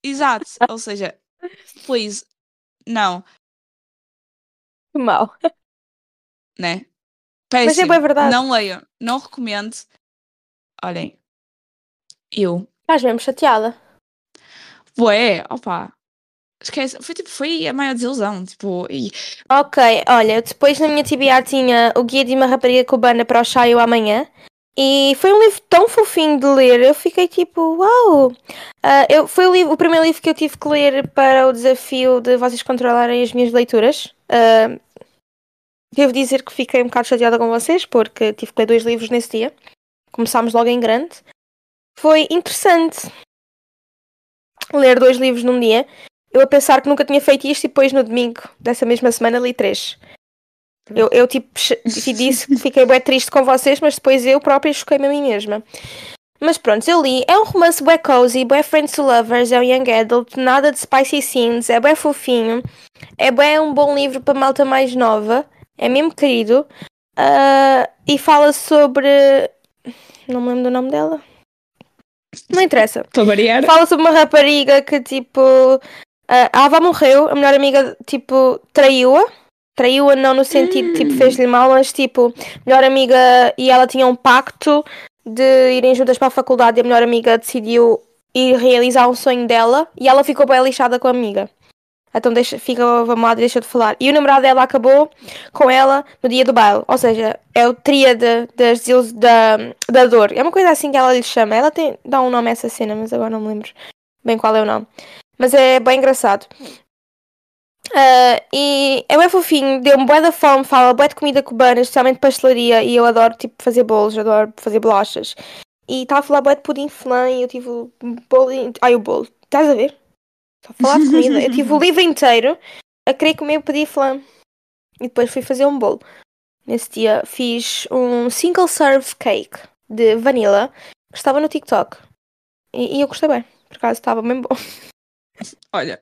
Exato, ou seja, please, não, Que mal. Né? Mas é Péssimo. verdade. Não leiam, não recomendo. Olhem, eu, Estás mesmo chateada. ué, opa, esquece, foi tipo, foi a maior desilusão, tipo, e Ok, olha, depois na minha TBR tinha o Guia de uma Rapariga Cubana para o Chaio amanhã. E foi um livro tão fofinho de ler, eu fiquei tipo, uau! Ah, eu, foi o, livro, o primeiro livro que eu tive que ler para o desafio de vocês controlarem as minhas leituras. Ah, devo dizer que fiquei um bocado chateada com vocês, porque tive que ler dois livros nesse dia. Começámos logo em grande. Foi interessante ler dois livros num dia. Eu a pensar que nunca tinha feito isto e depois no domingo dessa mesma semana li três. Eu, eu tipo, disse que fiquei bem triste com vocês, mas depois eu própria choquei-me a mim mesma. Mas pronto, eu li. É um romance bué cozy, bué friends to lovers, é um young adult, nada de spicy scenes, é bué fofinho. É bué um bom livro para malta mais nova. É mesmo querido. Ah, e fala sobre... Não me lembro do nome dela. Não interessa. variar, Fala sobre uma rapariga que, tipo, a a avó morreu, a melhor amiga, tipo, traiu-a. Traiu-a não no sentido, tipo, fez-lhe mal, mas, tipo, melhor amiga e ela tinha um pacto de irem juntas para a faculdade e a melhor amiga decidiu ir realizar um sonho dela e ela ficou bem lixada com a amiga. Então deixa, fica, vamos lá, deixa de falar. E o namorado dela acabou com ela no dia do baile. Ou seja, é o tríade das desilus- da, da dor. É uma coisa assim que ela lhe chama. Ela tem, dá um nome a essa cena, mas agora não me lembro bem qual é o nome. Mas é bem engraçado. Ah, e é bem fofinho, deu-me bué da fome, fala bué de comida cubana, especialmente pastelaria, e eu adoro tipo fazer bolos, adoro fazer bolachas. E estava a falar bué de pudim flan e eu tive bolo. Ai, o bolo, estás a ver? Só falar de comida. Eu tive o livro inteiro a querer comer o pudim flan. E depois fui fazer um bolo. nesse dia, fiz um single serve cake de vanilla que estava no TikTok. E, e eu gostei bem, por acaso estava bem bom. Olha,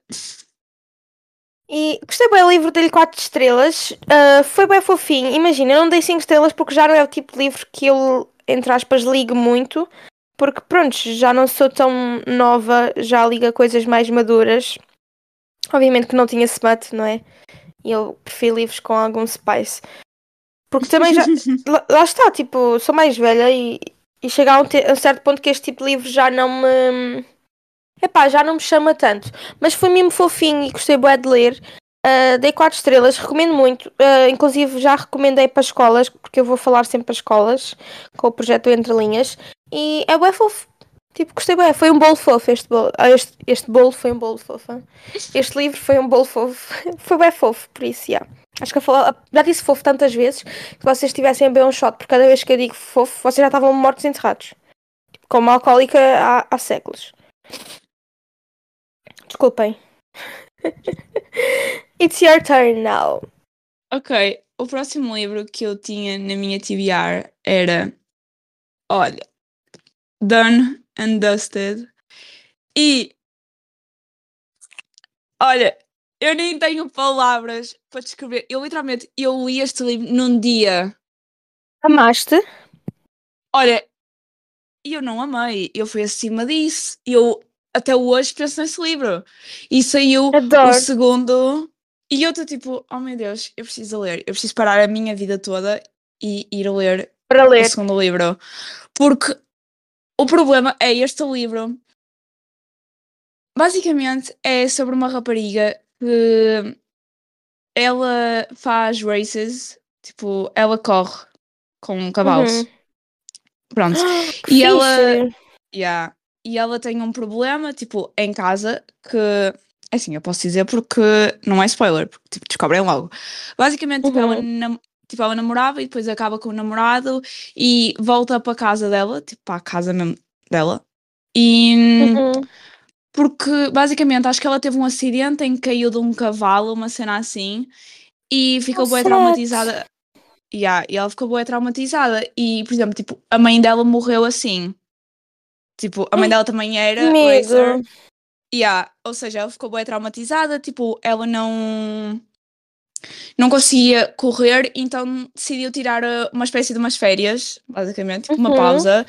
E gostei bem do livro, dei-lhe 4 estrelas. Ah, foi bem fofinho. Imagina, eu não dei 5 estrelas porque já não é o tipo de livro que eu, entre aspas, ligo muito. Porque, pronto, já não sou tão nova, já ligo a coisas mais maduras. Obviamente que não tinha smut, não é? E eu prefiro livros com algum spice. Porque também já. lá, lá está, tipo, sou mais velha e, e chega a um, te- a um certo ponto que este tipo de livro já não me. Epá, já não me chama tanto. Mas foi mesmo fofinho e gostei bué de ler. Ah, dei 4 estrelas, recomendo muito. Ah, inclusive já recomendei para escolas, porque eu vou falar sempre para escolas com o projeto Entre Linhas. E é bué fofo. Tipo, gostei bué. Foi um bolo fofo este bolo. Ah, este, este bolo foi um bolo fofo. Este livro foi um bolo fofo. foi bué fofo, por isso, já. Acho que falo, já disse fofo tantas vezes que vocês tivessem bem um shot, porque cada vez que eu digo fofo, vocês já estavam mortos enterrados. Tipo, como alcoólica há, há séculos. Desculpem. It's your turn now. ok. O próximo livro que eu tinha na minha TBR era. Olha. Done and Dusted. E. Olha, eu nem tenho palavras para descrever. Eu literalmente eu li este livro num dia. Amaste? Olha, eu não amei. Eu fui acima disso. Eu até hoje penso nesse livro. E saiu Adoro. o segundo. E eu estou tipo, oh meu Deus, eu preciso ler. Eu preciso parar a minha vida toda e ir ler Para o ler. segundo livro. Porque o problema é este livro. Basicamente é sobre uma rapariga que ela faz races, tipo, ela corre com cavalos. Uhum. Pronto. Que E ela- fixe. Yeah. E ela tem um problema, tipo, em casa, que assim, eu posso dizer porque não é spoiler, porque tipo, descobrem logo. Basicamente, tipo, ela, Uhum. nam- tipo, ela namorava e depois acaba com o namorado e volta para a casa dela, tipo, para a casa mesmo dela. E Uhum. porque basicamente acho que ela teve um acidente em que caiu de um cavalo, uma cena assim, e ficou Oh, bem traumatizada. Yeah, e ela ficou bem traumatizada. E, por exemplo, tipo, a mãe dela morreu assim. Tipo, a mãe dela também era racer. Yeah, ou seja, ela ficou bem traumatizada, tipo, ela não não conseguia correr, então decidiu tirar uh, uma espécie de umas férias, basicamente, tipo, uma Uhum. pausa,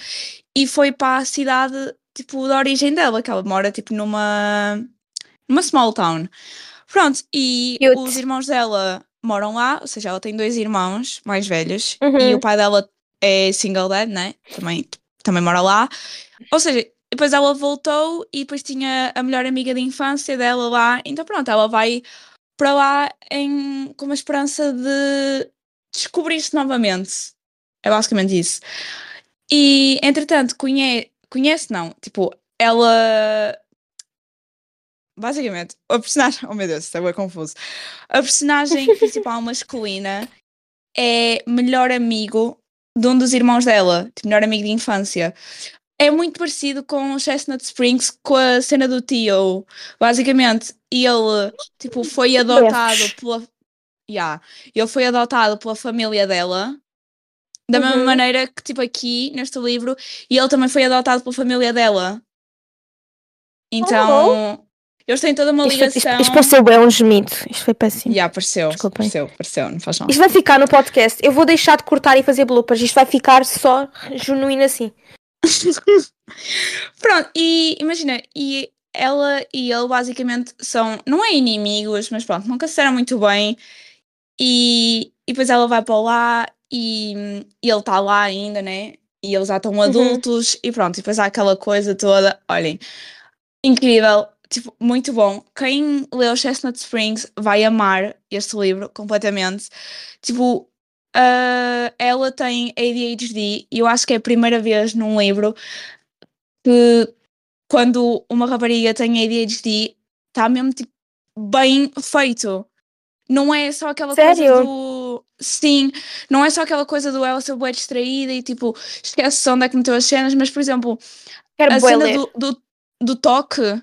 e foi para a cidade, tipo, da origem dela, que ela mora, tipo, numa numa small town. Pronto, e Cute. os irmãos dela moram lá, ou seja, ela tem dois irmãos mais velhos, e Uhum. o pai dela é single dad, né? Também, também mora lá. Ou seja, depois ela voltou e depois tinha a melhor amiga de infância dela lá. Então pronto, ela vai para lá em, com uma esperança de descobrir-se novamente. É basicamente isso. E entretanto, conhece, conhece não, tipo, ela. Basicamente, a personagem. Oh meu Deus, isso é bem confuso. A personagem principal masculina é melhor amigo de um dos irmãos dela, tipo, melhor amigo de infância. É muito parecido com Chestnut Springs, com a cena do tio. Basicamente, ele tipo, foi adotado pela. Yeah, ele foi adotado pela família dela. Da mesma Uhum. maneira que, tipo, aqui neste livro, e ele também foi adotado pela família dela. Então, eles têm toda uma Isto, ligação. isto, isto pareceu bem um gemido. Isto foi péssimo. Yeah, apareceu, Desculpem. apareceu, apareceu, não faz mal. Isto vai ficar no podcast. Eu vou deixar de cortar e fazer bloopers. Isto vai ficar só genuíno assim. Pronto, e imagina, e ela e ele basicamente são, não é inimigos, mas pronto, nunca se deram muito bem. E, e depois ela vai para lá e, e ele está lá ainda, né? E eles já estão adultos e pronto, e depois há aquela coisa toda. Olhem, incrível, tipo, muito bom. Quem leu Chestnut Springs vai amar este livro completamente. Tipo, ah, ela tem ADHD e eu acho que é a primeira vez num livro que quando uma rapariga tem ADHD está mesmo tipo, bem feito. Não é só aquela coisa Sério? do. Sim, não é só aquela coisa do ela ser bué distraída e tipo, esquece onde é que meteu as cenas, mas por exemplo, Quero a cena do, do, do toque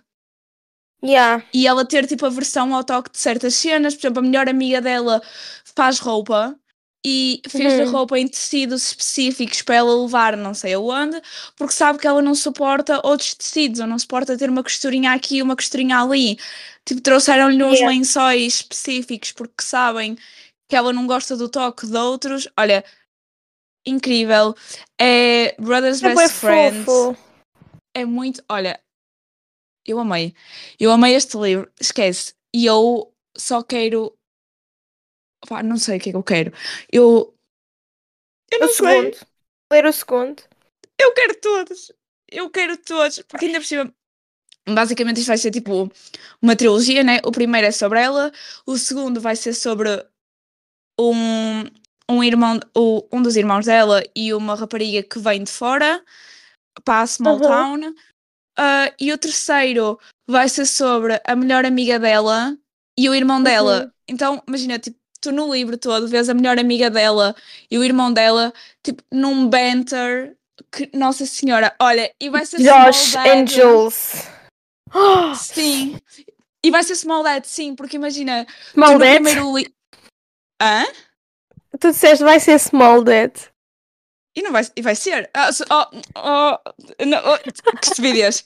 Yeah. e ela ter tipo aversão ao toque de certas cenas, por exemplo, a melhor amiga dela faz roupa e fez-lhe Uhum. roupa em tecidos específicos para ela levar não sei aonde, porque sabe que ela não suporta outros tecidos, ou não suporta ter uma costurinha aqui e uma costurinha ali. Tipo, trouxeram-lhe uns Yeah. lençóis específicos porque sabem que ela não gosta do toque de outros. Olha, incrível. É Brothers É Best Friends. fofo. É muito. Olha, eu amei. Eu amei este livro. Esquece. E eu só quero. Pá, não sei o que é que eu quero. Eu. Eu não O sei. segundo. Ler o segundo. Eu quero todos. Eu quero todos. Porque ainda por cima. Basicamente isto vai ser tipo uma trilogia, né? O primeiro é sobre ela, o segundo vai ser sobre um, um irmão, o- um dos irmãos dela e uma rapariga que vem de fora para a small Uhum. town. Ah, e o terceiro vai ser sobre a melhor amiga dela e o irmão dela. Uhum. Então, imagina, tipo, tu no livro todo vês a melhor amiga dela e o irmão dela, tipo, num banter. Que, Nossa Senhora, olha, e vai ser Josh and Jules. Sim. E vai ser Small Dad, sim, porque imagina, tu Small no Dad? primeiro li... Hã? Tu disseste vai ser Small Dad. E não vai, e vai ser. Ah, oh, oh, não, oh, que estupidez.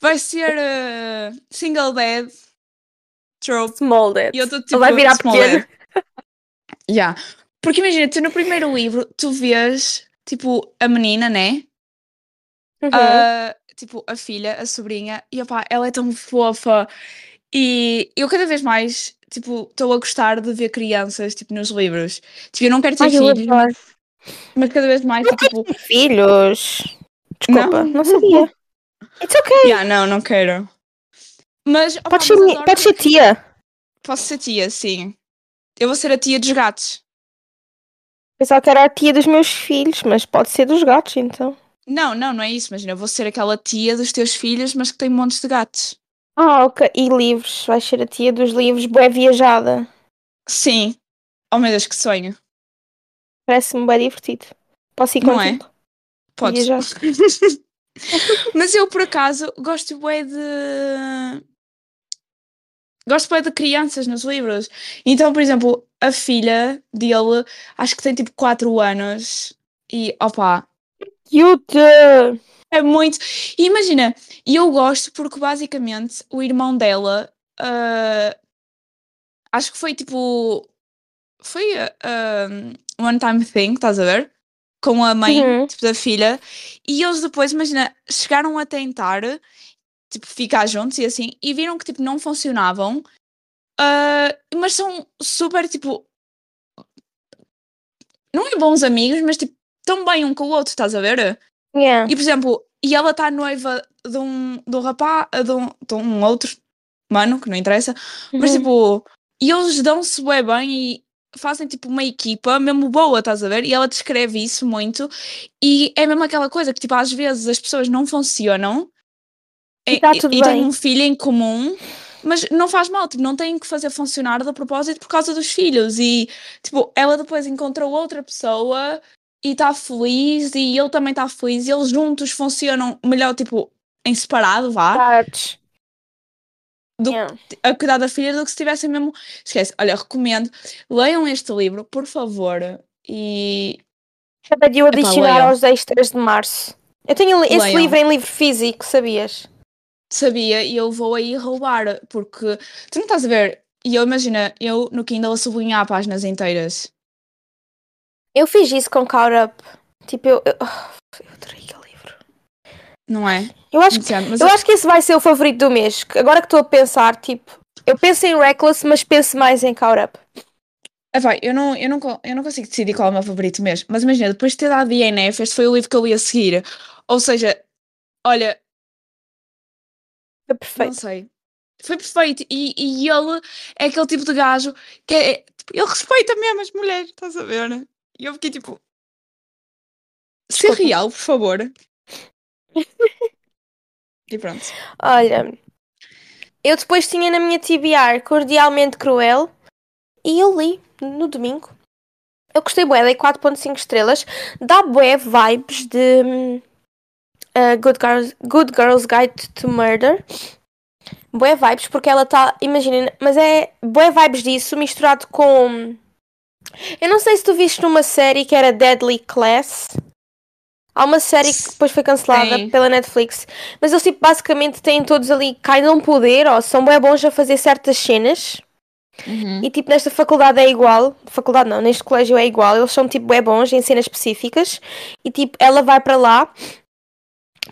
Vai ser eh, Single Dad Trope. Small Dad. E eu Ele tipo. vai virar pequeno. dad. Yeah. Porque imagina, tu no primeiro livro, tu vês, tipo, a menina, né? Uhum. Ah, tipo, a filha, a sobrinha, e opá, ela é tão fofa. E eu cada vez mais, tipo, estou a gostar de ver crianças, tipo, nos livros. Tipo, eu não quero ter Ai, filhos, mas, mas cada vez mais, tipo, Filhos. Desculpa, Não. não, sabia. It's okay. yeah, não, não quero. Mas, opá, Podes mas ser, porque- ser tia. Posso ser tia, sim. Eu vou ser a tia dos gatos. Pensava que era a tia dos meus filhos, mas pode ser dos gatos, então. Não, não, não é isso. Imagina, eu vou ser aquela tia dos teus filhos, mas que tem montes de gatos. Ah, ok. E livros. Vais ser a tia dos livros. Boa viajada. Sim. Oh meu Deus, que sonho. Parece-me bem divertido. Posso ir Não é? contigo? Podes. Mas eu, por acaso, gosto bué de... Gosto bué de crianças nos livros. Então, por exemplo, a filha dele, acho que tem tipo 4 anos. E, opa, Cute! é muito... E imagina, e eu gosto porque, basicamente, o irmão dela... ah, acho que foi, tipo... Foi ah, um one time thing, estás a ver? Com a mãe, Uhum. tipo, da filha. E eles depois, imagina, chegaram a tentar, tipo, ficar juntos e assim, e viram que, tipo, não funcionavam. ah, mas são super, tipo... Não é bons amigos, mas, tipo, tão bem um com o outro, estás a ver? Yeah. E, por exemplo, e ela está noiva de um, de um rapaz, de um, de um outro mano, que não interessa, mas, Uhum. tipo, e eles dão-se bué bem e fazem, tipo, uma equipa mesmo boa, estás a ver? E ela descreve isso muito. E é mesmo aquela coisa que, tipo, às vezes as pessoas não funcionam E tá tudo e têm bem. um filho em comum, mas não faz mal, tipo, não têm que fazer funcionar de propósito por causa dos filhos. E, tipo, ela depois encontrou outra pessoa e está feliz e ele também está feliz e eles juntos funcionam melhor, tipo, em separado, vá, Partes. do Yeah. a cuidar da filha do que se estivessem mesmo. Esquece, olha, recomendo, leiam este livro, por favor. E o Epá, adicionar aos extras de março. Eu tenho esse Leiam. livro em livro físico, sabias? Sabia, e eu vou aí roubar, porque tu não estás a ver. E eu imagina, eu no Kindle a sublinhar páginas inteiras. Eu fiz isso com Caught Up. Tipo, eu. Eu, eu adorei aquele livro. Não é? Eu acho, que, mas eu acho que esse vai ser o favorito do mês. Agora que estou a pensar, tipo. Eu penso em Reckless, mas penso mais em Caught Up. Ah, vai, eu não, eu, não, eu não consigo decidir qual é o meu favorito mesmo. Mas imagina, depois de ter dado DNF, este foi o livro que eu ia seguir. Ou seja, olha, Foi não perfeito. sei. Foi perfeito. E, e ele é aquele tipo de gajo que é, tipo, ele respeita mesmo as mulheres, estás a ver? E eu fiquei tipo. Ser Desculpa. real, por favor. e pronto. Olha, eu depois tinha na minha TBR Cordialmente Cruel e eu li no domingo. Eu gostei bué, dei 4.5 estrelas. Dá bué vibes de hum, uh, Good, Girls, Good Girls Guide to Murder. Bué vibes, porque ela está, imaginem, mas é bué vibes disso misturado com Eu não sei se tu viste numa série que era Deadly Class. Há uma série que depois foi cancelada Sim. pela Netflix. Mas eles tipo, basicamente têm todos ali, caem um poder, ou são bem bons a fazer certas cenas. Uhum. E tipo, nesta faculdade é igual. Faculdade não, neste colégio é igual. Eles são tipo, bem bons em cenas específicas. E tipo, ela vai para lá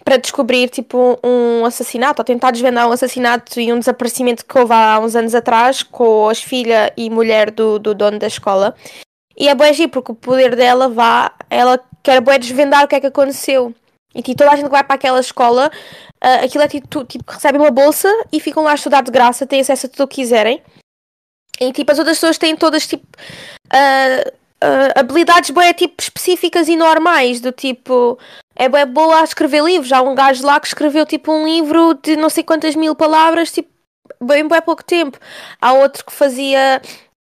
para descobrir tipo um assassinato, ou tentar desvendar um assassinato e um desaparecimento que houve há uns anos atrás com as filha e mulher do, do dono da escola. E é giro, porque o poder dela vá, ela quer bué desvendar o que é que aconteceu. E tipo, toda a gente que vai para aquela escola, ah, aquilo é tipo, tipo, recebem uma bolsa e ficam lá a estudar de graça, têm acesso a tudo o que quiserem. E tipo, as outras pessoas têm todas tipo ah, ah, habilidades bem tipo específicas e normais, do tipo é bem boa a escrever livros. Há um gajo lá que escreveu tipo um livro de não sei quantas mil palavras, tipo, bem, bem pouco tempo. Há outro que fazia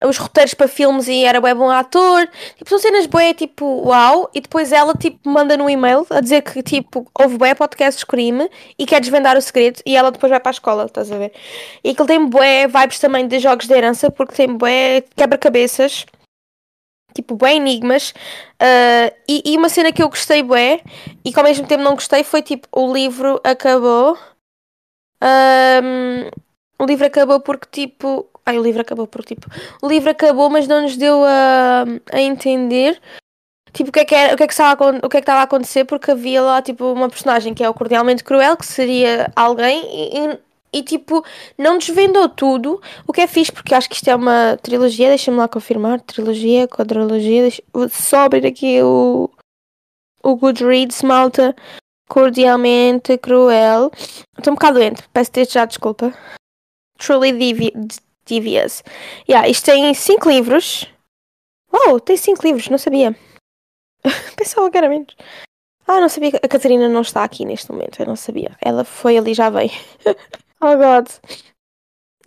os roteiros para filmes e era bem bom ator. Tipo, são cenas bem tipo uau. E depois ela tipo manda no e-mail a dizer que tipo houve bem podcasts crime e quer desvendar o segredo e ela depois vai para a escola, estás a ver? E aquilo tem bué vibes também de jogos de herança porque tem bué quebra-cabeças. Tipo, bué enigmas. Ah, e, e uma cena que eu gostei bué e que ao mesmo tempo não gostei foi tipo, o livro acabou. Ahm, o livro acabou porque tipo. Ai, o livro acabou porque tipo. O livro acabou, mas não nos deu a, a entender. Tipo, o que, é que era, o, que é que estava, a o que é que estava a acontecer, porque havia lá, tipo, uma personagem que é o Cordialmente Cruel, que seria alguém, e- e, tipo, não desvendou tudo, o que é fixe, porque acho que isto é uma trilogia, deixa-me lá confirmar, trilogia, quadrilogia, deixa, vou só abrir aqui o, o Goodreads, malta, Cordialmente Cruel. Estou um bocado doente, peço desde já desculpa. Truly devi Devious. Yeah, isto tem cinco livros. Oh, tem cinco livros, não sabia. Pensava que era menos. Ah, não sabia a Catarina não está aqui neste momento, eu não sabia. Ela foi ali já veio. oh God.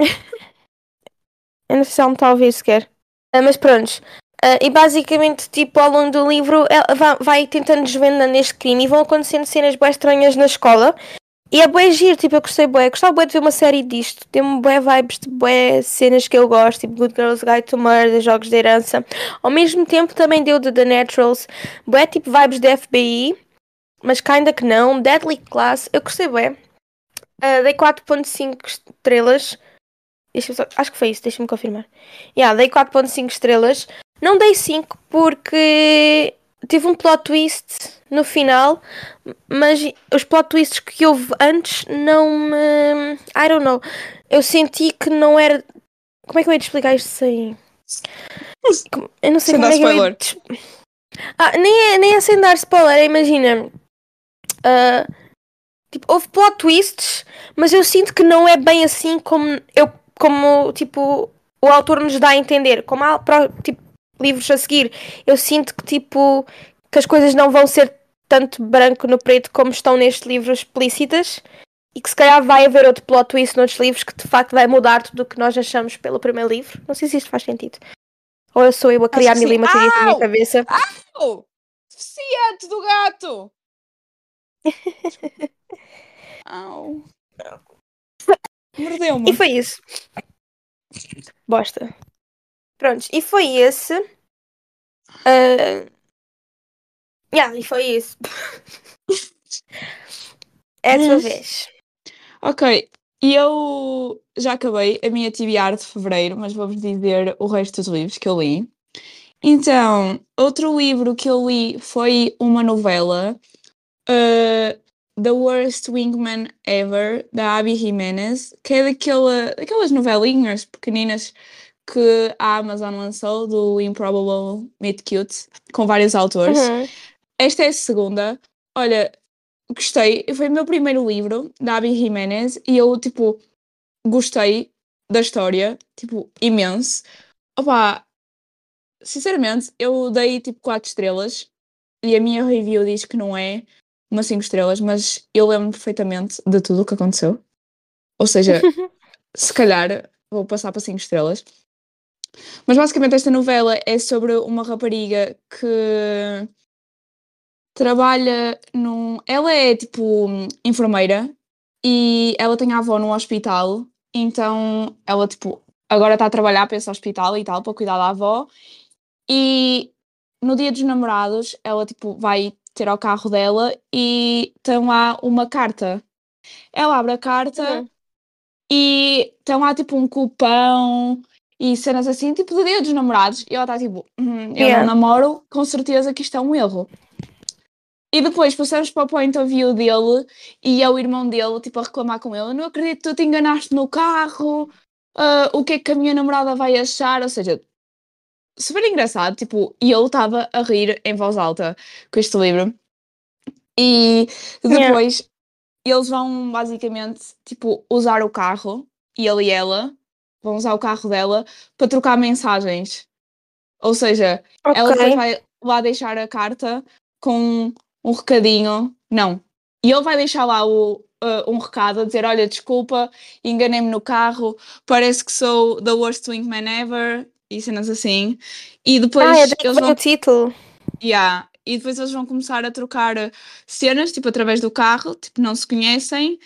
eu não sei se ela me está a ouvir sequer. Ah, mas pronto. Ah, e basicamente, tipo, ao longo do livro, ela vai, tentando desvendando este crime e vão acontecendo cenas bem estranhas na escola. E é bué giro, tipo, eu gostei bué. Gostava bué de ver uma série disto. Tem bué vibes de bué cenas que eu gosto, tipo Good Girls Guide to Murder, jogos de herança. Ao mesmo tempo também deu de The Naturals, bué tipo vibes de FBI, mas kinda que não. Deadly Class, eu gostei bué. Ah, dei 4.5 estrelas. Só- acho que foi isso, deixa-me confirmar. Yeah, dei 4.5 estrelas. Não dei 5 porque teve um plot twist no final, mas os plot twists que houve antes não me. I don't know. Eu senti que não era. Como é que eu ia te explicar isto sem. Eu não sei Sem como dar é que eu ia spoiler. te... Ah, nem é, nem é sem dar spoiler, imagina. ah, tipo, houve plot twists, mas eu sinto que não é bem assim como eu como tipo o autor nos dá a entender. Como há tipo, livros a seguir, eu sinto que tipo que as coisas não vão ser tanto branco no preto como estão neste livro explícitas e que se calhar vai haver outro plot twist noutros livros que de facto vai mudar tudo o que nós achamos pelo primeiro livro. Não sei se isto faz sentido. Ou eu sou eu a criar que sim. mil uma teorias na minha Au! cabeça. Oh! Deficiente do gato! Au! Mordeu-me. E foi isso. Bosta. Prontos, e foi esse. Ah, yeah, e foi isso. é a tua Hum. vez. Ok, e eu já acabei a minha TBR de fevereiro, mas vou-vos dizer o resto dos livros que eu li. Então, outro livro que eu li foi uma novela, uh, The Worst Wingman Ever, da Abby Jimenez, que é daquela, daquelas novelinhas pequeninas que a Amazon lançou, do Improbable Meet Cute, com vários autores. Uhum. Esta é a segunda. Olha, gostei. Foi o meu primeiro livro da Abby Jimenez e eu, tipo, gostei da história, tipo, imenso. Opa, sinceramente, eu dei tipo 4 estrelas e a minha review diz que não é uma 5 estrelas, mas eu lembro perfeitamente de tudo o que aconteceu. Ou seja, se calhar vou passar para 5 estrelas. Mas basicamente esta novela é sobre uma rapariga que trabalha num. Ela é tipo enfermeira e ela tem a avó num hospital, então ela tipo agora está a trabalhar para esse hospital e tal, para cuidar da avó. E no dia dos namorados, ela tipo vai ter ao carro dela e tem lá uma carta. Ela abre a carta Uhum. e tem lá tipo um cupão e cenas assim, tipo do dia dos namorados. E ela está tipo, "Hum, eu Yeah. não namoro, com certeza que isto é um erro. E depois passamos para o point of view dele e é o irmão dele, tipo, a reclamar com ele. Não acredito que tu te enganaste no carro. ah, o que é que a minha namorada vai achar? Ou seja, super engraçado, tipo, e ele estava a rir em voz alta com este livro. E Yeah. depois eles vão basicamente, tipo, usar o carro, e ele e ela vão usar o carro dela para trocar mensagens. Ou seja, ela depois vai lá deixar a carta com um recadinho. Não. E ele vai deixar lá o, uh, um recado a dizer: Olha, desculpa, enganei-me no carro, parece que sou the worst wingman ever, e cenas assim. E depois Ah, é daí eles vão. o título. Yeah. E depois eles vão começar a trocar cenas, tipo, através do carro, tipo, não se conhecem.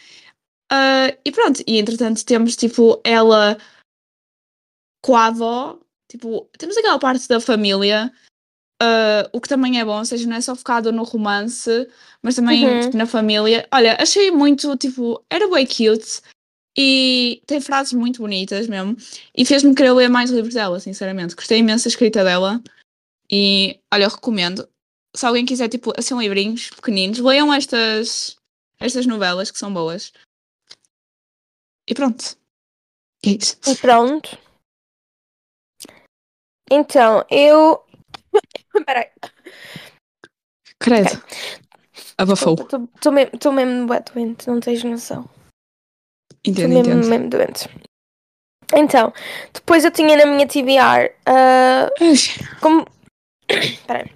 Uh, e pronto, e entretanto temos, tipo, ela com a avó, tipo, temos aquela parte da família, uh, o que também é bom, ou seja, não é só focado no romance, mas também Uhum. tipo, na família. Olha, achei muito, tipo, era bem cute e tem frases muito bonitas mesmo. E fez-me querer ler mais livros dela, sinceramente. Gostei imenso da escrita dela e, olha, eu recomendo. Se alguém quiser, tipo, assim, livrinhos pequeninos, leiam estas, estas novelas que são boas. E pronto. É isso. E pronto. Então, eu. Peraí. Credo. Abafou. Estou mesmo, mesmo doente, não tens noção. Entendo, mesmo, entendo. mesmo doente. Então, depois eu tinha na minha TBR. ah, como. Peraí.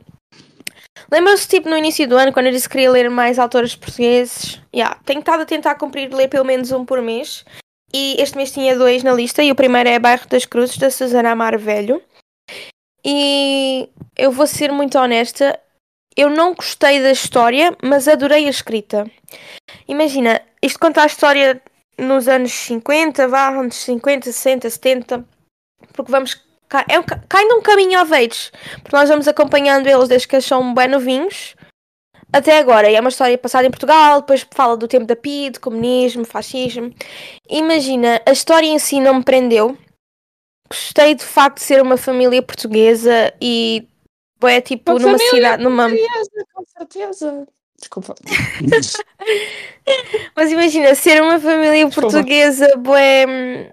Lembram-se, tipo, no início do ano, quando eu disse que queria ler mais autores portugueses? Yeah, tenho estado a tentar cumprir ler pelo menos um por mês. E este mês tinha dois na lista. E o primeiro é Bairro das Cruzes, da Susana Amar Velho. E eu vou ser muito honesta. Eu não gostei da história, mas adorei a escrita. Imagina, isto conta a história nos anos 50, vá, anos 50, 60, 70. Porque vamos. É um, ca- cai num caminho a veios. Porque nós vamos acompanhando eles desde que eles são bem novinhos até agora. E é uma história passada em Portugal, depois fala do tempo da PID, comunismo, fascismo. Imagina, a história em si não me prendeu. Gostei de facto de ser uma família portuguesa e é tipo Uma numa família cidade, numa. Portuguesa, com certeza. Desculpa. Mas imagina, ser uma família Desculpa. portuguesa, bué, hum,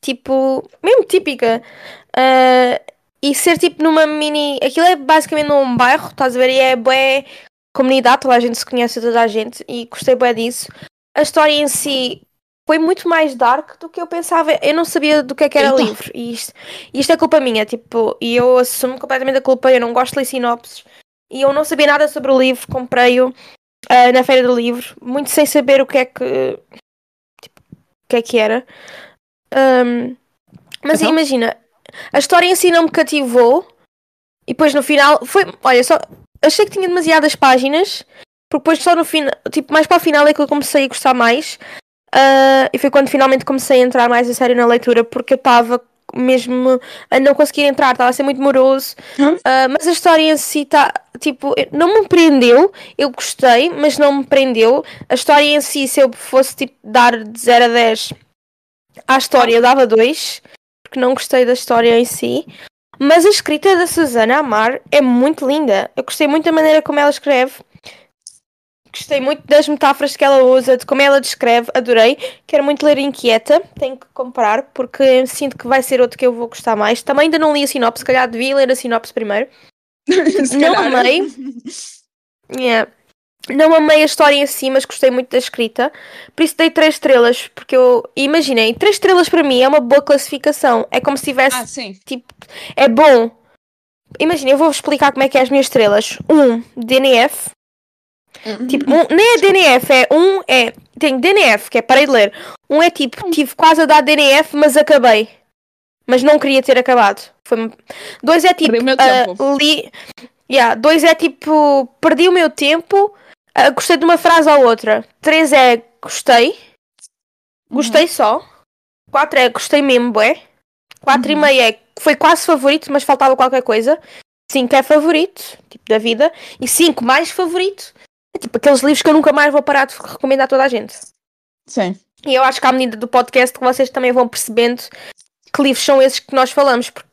tipo, mesmo típica. ah, e ser tipo numa mini. Aquilo é basicamente num bairro, estás a ver? E é bué comunidade, toda a gente se conhece, toda a gente. E gostei bué disso. A história em si foi muito mais dark do que eu pensava. Eu não sabia do que é que era o Eita. livro. E isto, isto é culpa minha, tipo, e eu assumo completamente a culpa. Eu não gosto de ler sinopses. E eu não sabia nada sobre o livro, comprei-o ah, na feira do livro, muito sem saber o que é que tipo, o que é que era. Ahm, mas Então? imagina, a história em si não me cativou e depois no final foi, olha, só achei que tinha demasiadas páginas, porque depois só no final, tipo, mais para o final é que eu comecei a gostar mais. Ah, e foi quando finalmente comecei a entrar mais a sério na leitura, porque eu estava mesmo a não conseguir entrar, estava a ser muito moroso. Hum? Ah, mas a história em si está, tipo, não me prendeu. Eu gostei, mas não me prendeu. A história em si, se eu fosse tipo, dar de 0 a 10 à história, eu dava 2, porque não gostei da história em si. Mas a escrita da Susana Amar é muito linda. Eu gostei muito da maneira como ela escreve. Gostei muito das metáforas que ela usa, de como ela descreve, adorei. Quero muito ler Inquieta, tenho que comprar, porque sinto que vai ser outro que eu vou gostar mais. Também ainda não li a sinopse, se calhar devia ler a sinopse primeiro. Não amei. Yeah. Não amei a história em si, mas gostei muito da escrita. Por isso dei 3 estrelas, porque eu imaginei, 3 estrelas para mim é uma boa classificação. É como se tivesse, Ah, sim. tipo, é bom. Imagina, eu vou explicar como é que é as minhas estrelas. 1, um, DNF. Tipo, um, nem é DNF, é um, é. Tem DNF, que é parei de ler. Um é tipo, tive quase a dar DNF, mas acabei. Mas não queria ter acabado. Foi... Dois é tipo. Perdi o meu tempo. li... yeah, dois é tipo, perdi o meu tempo, ah, gostei de uma frase ou outra. Três é gostei. Gostei só. Quatro é gostei mesmo, bué. 4,5 Uhum. é foi quase favorito, mas faltava qualquer coisa. 5 é favorito, tipo, da vida. E 5 mais favorito. É tipo aqueles livros que eu nunca mais vou parar de recomendar a toda a gente. Sim. E eu acho que à medida do podcast que vocês também vão percebendo que livros são esses que nós falamos. Porque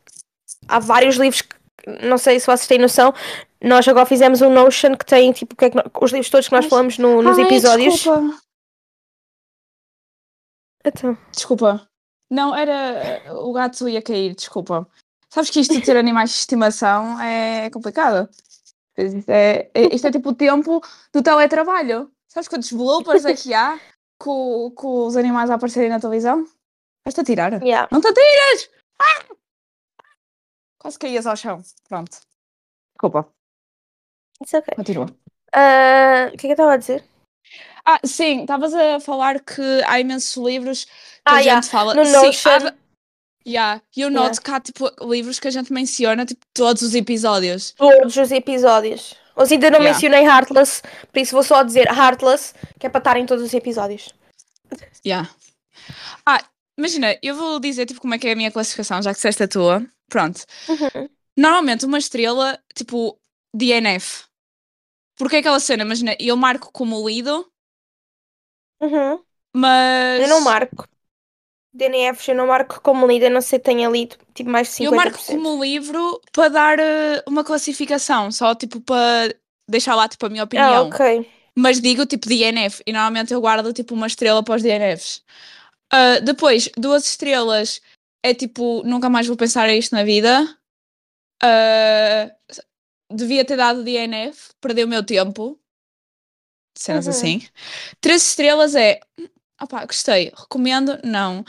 há vários livros que, não sei se vocês têm noção, nós agora fizemos um Notion que tem tipo que é que no- os livros todos que nós falamos no- nos Ai, episódios. Desculpa. Então, Desculpa. Não, era. O gato ia cair, desculpa. Sabes que isto de ter animais de estimação é complicado. Isto é, é- isto é tipo o tempo do teletrabalho. Sabes quantos bloopers é que há com, com os animais a aparecerem na televisão? Vais-te a tirar? yeah. Não te atiras! Ah! Quase caías ao chão. Pronto. Desculpa, It's okay. continua. Ah, o que é que eu estava a dizer? Ah, sim, estavas a falar que há imensos livros que Ah, a yeah, gente fala. no sim, Notion. há- Yeah. E eu Yeah. noto que há tipo, livros que a gente menciona tipo, todos os episódios. Todos os episódios. Hoje ainda não Yeah. mencionei Heartless, por isso vou só dizer Heartless, que é para estar em todos os episódios. Yeah. Ah, imagina, eu vou dizer tipo, como é que é a minha classificação, já que disseste a tua. Pronto. Uhum. Normalmente uma estrela, tipo, DNF. Porque é aquela cena, imagina, eu marco como lido, Uhum. mas. Eu não marco. DNFs eu não marco como lida, não sei se tenha lido tipo mais de 50%. Eu marco como livro para dar eh, uma classificação, só tipo para deixar lá tipo a minha Ah, opinião. ok. Mas digo tipo DNF e normalmente eu guardo tipo uma estrela para os DNFs. Ah, depois, duas estrelas é tipo, nunca mais vou pensar a isto na vida. Ah, devia ter dado DNF, perdi o meu tempo. Cenas Uhum. assim. Três estrelas é, opá, gostei, recomendo, não.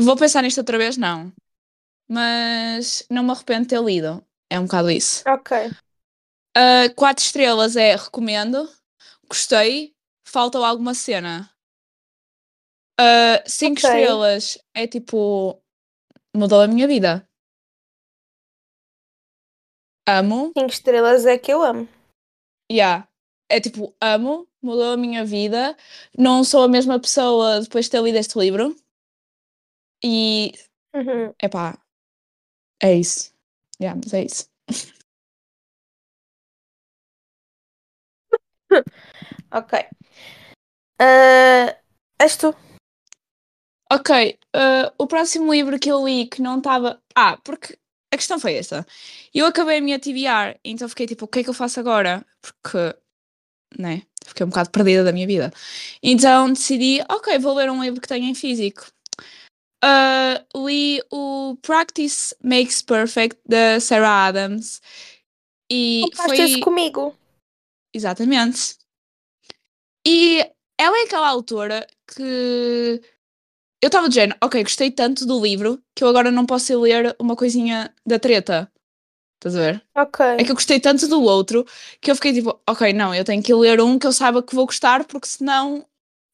Vou pensar nisto outra vez, não. Mas não me arrependo de ter lido. É um bocado isso. Ok. Uh, quatro estrelas é recomendo, gostei, falta alguma cena. Uh, cinco Ok. estrelas é tipo mudou a minha vida. Amo, 5 estrelas é que eu amo. yeah. É tipo amo, mudou a minha vida. Não sou a mesma pessoa depois de ter lido este livro. E Uhum. epá, é isso. Yeah, mas é isso. Ok. Ah, és tu? Ok, uh, o próximo livro que eu li que não estava. Ah, porque a questão foi esta. Eu acabei a minha TBR, então fiquei tipo, o que é que eu faço agora? Porque, né? Fiquei um bocado perdida da minha vida. Então decidi, ok, vou ler um livro que tenho em físico. Uh, li o Practice Makes Perfect da Sarah Adams. E Faz foi. isso comigo. Exatamente. E ela é aquela autora que eu estava género, ok, gostei tanto do livro que eu agora não posso ler uma coisinha da treta. Estás a ver? Ok. É que eu gostei tanto do outro que eu fiquei tipo, ok, não, eu tenho que ler um que eu saiba que vou gostar porque senão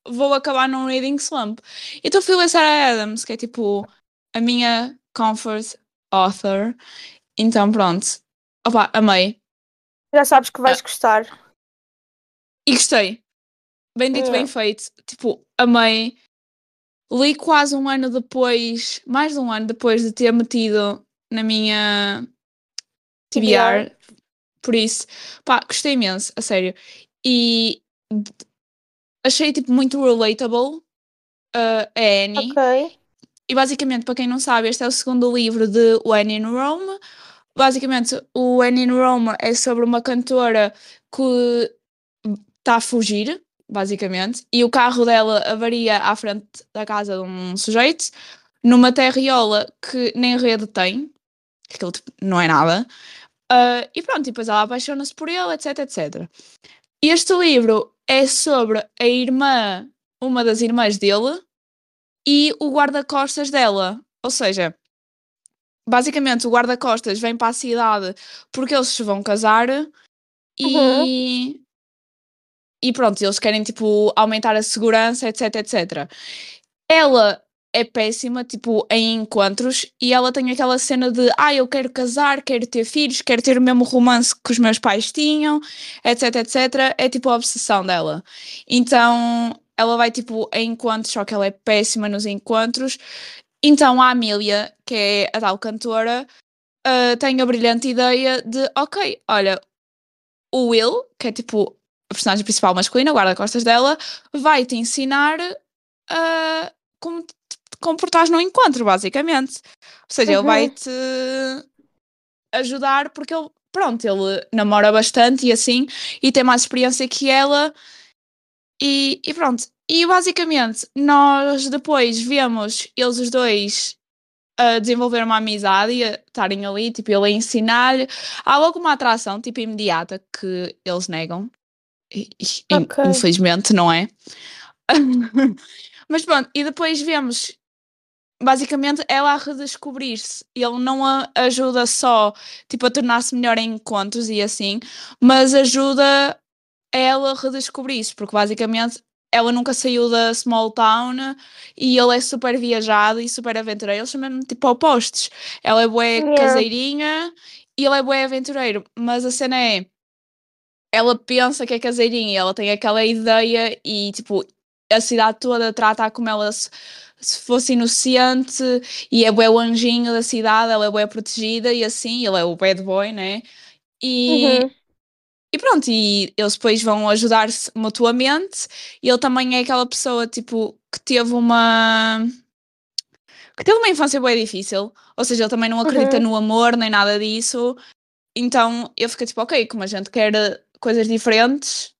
vou acabar num reading slump. Então fui ler Sarah Adams, que é tipo a minha comfort author. Então pronto. Opa, amei. Já sabes que Ah. vais gostar. E gostei. Bem dito, bem Yeah. feito. Tipo, amei. Li quase um ano depois, mais de um ano depois de ter metido na minha TBR. Por isso, pá, gostei imenso, a sério. E achei, tipo, muito relatable uh, a Annie. Ok. E basicamente, para quem não sabe, este é o segundo livro de When in Rome. Basicamente, o When in Rome é sobre uma cantora que está a fugir, basicamente, e o carro dela avaria à frente da casa de um sujeito, numa terriola que nem rede tem, que aquilo tipo, não é nada. Ah, e pronto, e depois ela apaixona-se por ele, etc, etc. Este livro é sobre a irmã, uma das irmãs dele, e o guarda-costas dela. Ou seja, basicamente o guarda-costas vem para a cidade porque eles se vão casar e. E pronto, eles querem tipo aumentar a segurança, etc, etc. Ela é péssima, tipo, em encontros, e ela tem aquela cena de ah, eu quero casar, quero ter filhos, quero ter o mesmo romance que os meus pais tinham, etc, etc. É tipo a obsessão dela. Então ela vai tipo a encontros, só que ela é péssima nos encontros. então a Amélia, que é a tal cantora, uh, tem a brilhante ideia de, ok, olha, o Will, que é tipo a personagem principal masculina, guarda-costas dela, vai te ensinar a como comportares no encontro, basicamente. Ou seja, uhum. ele vai-te ajudar porque ele, pronto, ele namora bastante e assim, e tem mais experiência que ela, e, e pronto. E basicamente, nós depois vemos eles os dois a desenvolver uma amizade e a estarem ali, tipo, ele a ensinar-lhe. Há logo uma atração, tipo, imediata que eles negam. E, okay. Infelizmente, não é? Mas pronto, e depois vemos basicamente ela a redescobrir-se. Ele não a ajuda só tipo, a tornar-se melhor em encontros e assim, mas ajuda ela a redescobrir-se, porque basicamente ela nunca saiu da small town e ele é super viajado e super aventureiro. Eles são mesmo tipo opostos. Ela é bué yeah. caseirinha e ele é bué aventureiro. Mas a cena é. Ela pensa que é caseirinha e ela tem aquela ideia e tipo a cidade toda trata como ela se, se fosse inocente e é bué o anjinho da cidade, ela é bué protegida e assim, ele é o bad boy, né? E, uhum. e pronto, e eles depois vão ajudar-se mutuamente e ele também é aquela pessoa, tipo, que teve uma... que teve uma infância bem difícil, ou seja, ele também não acredita uhum. no amor nem nada disso, então eu fico tipo, ok, como a gente quer coisas diferentes,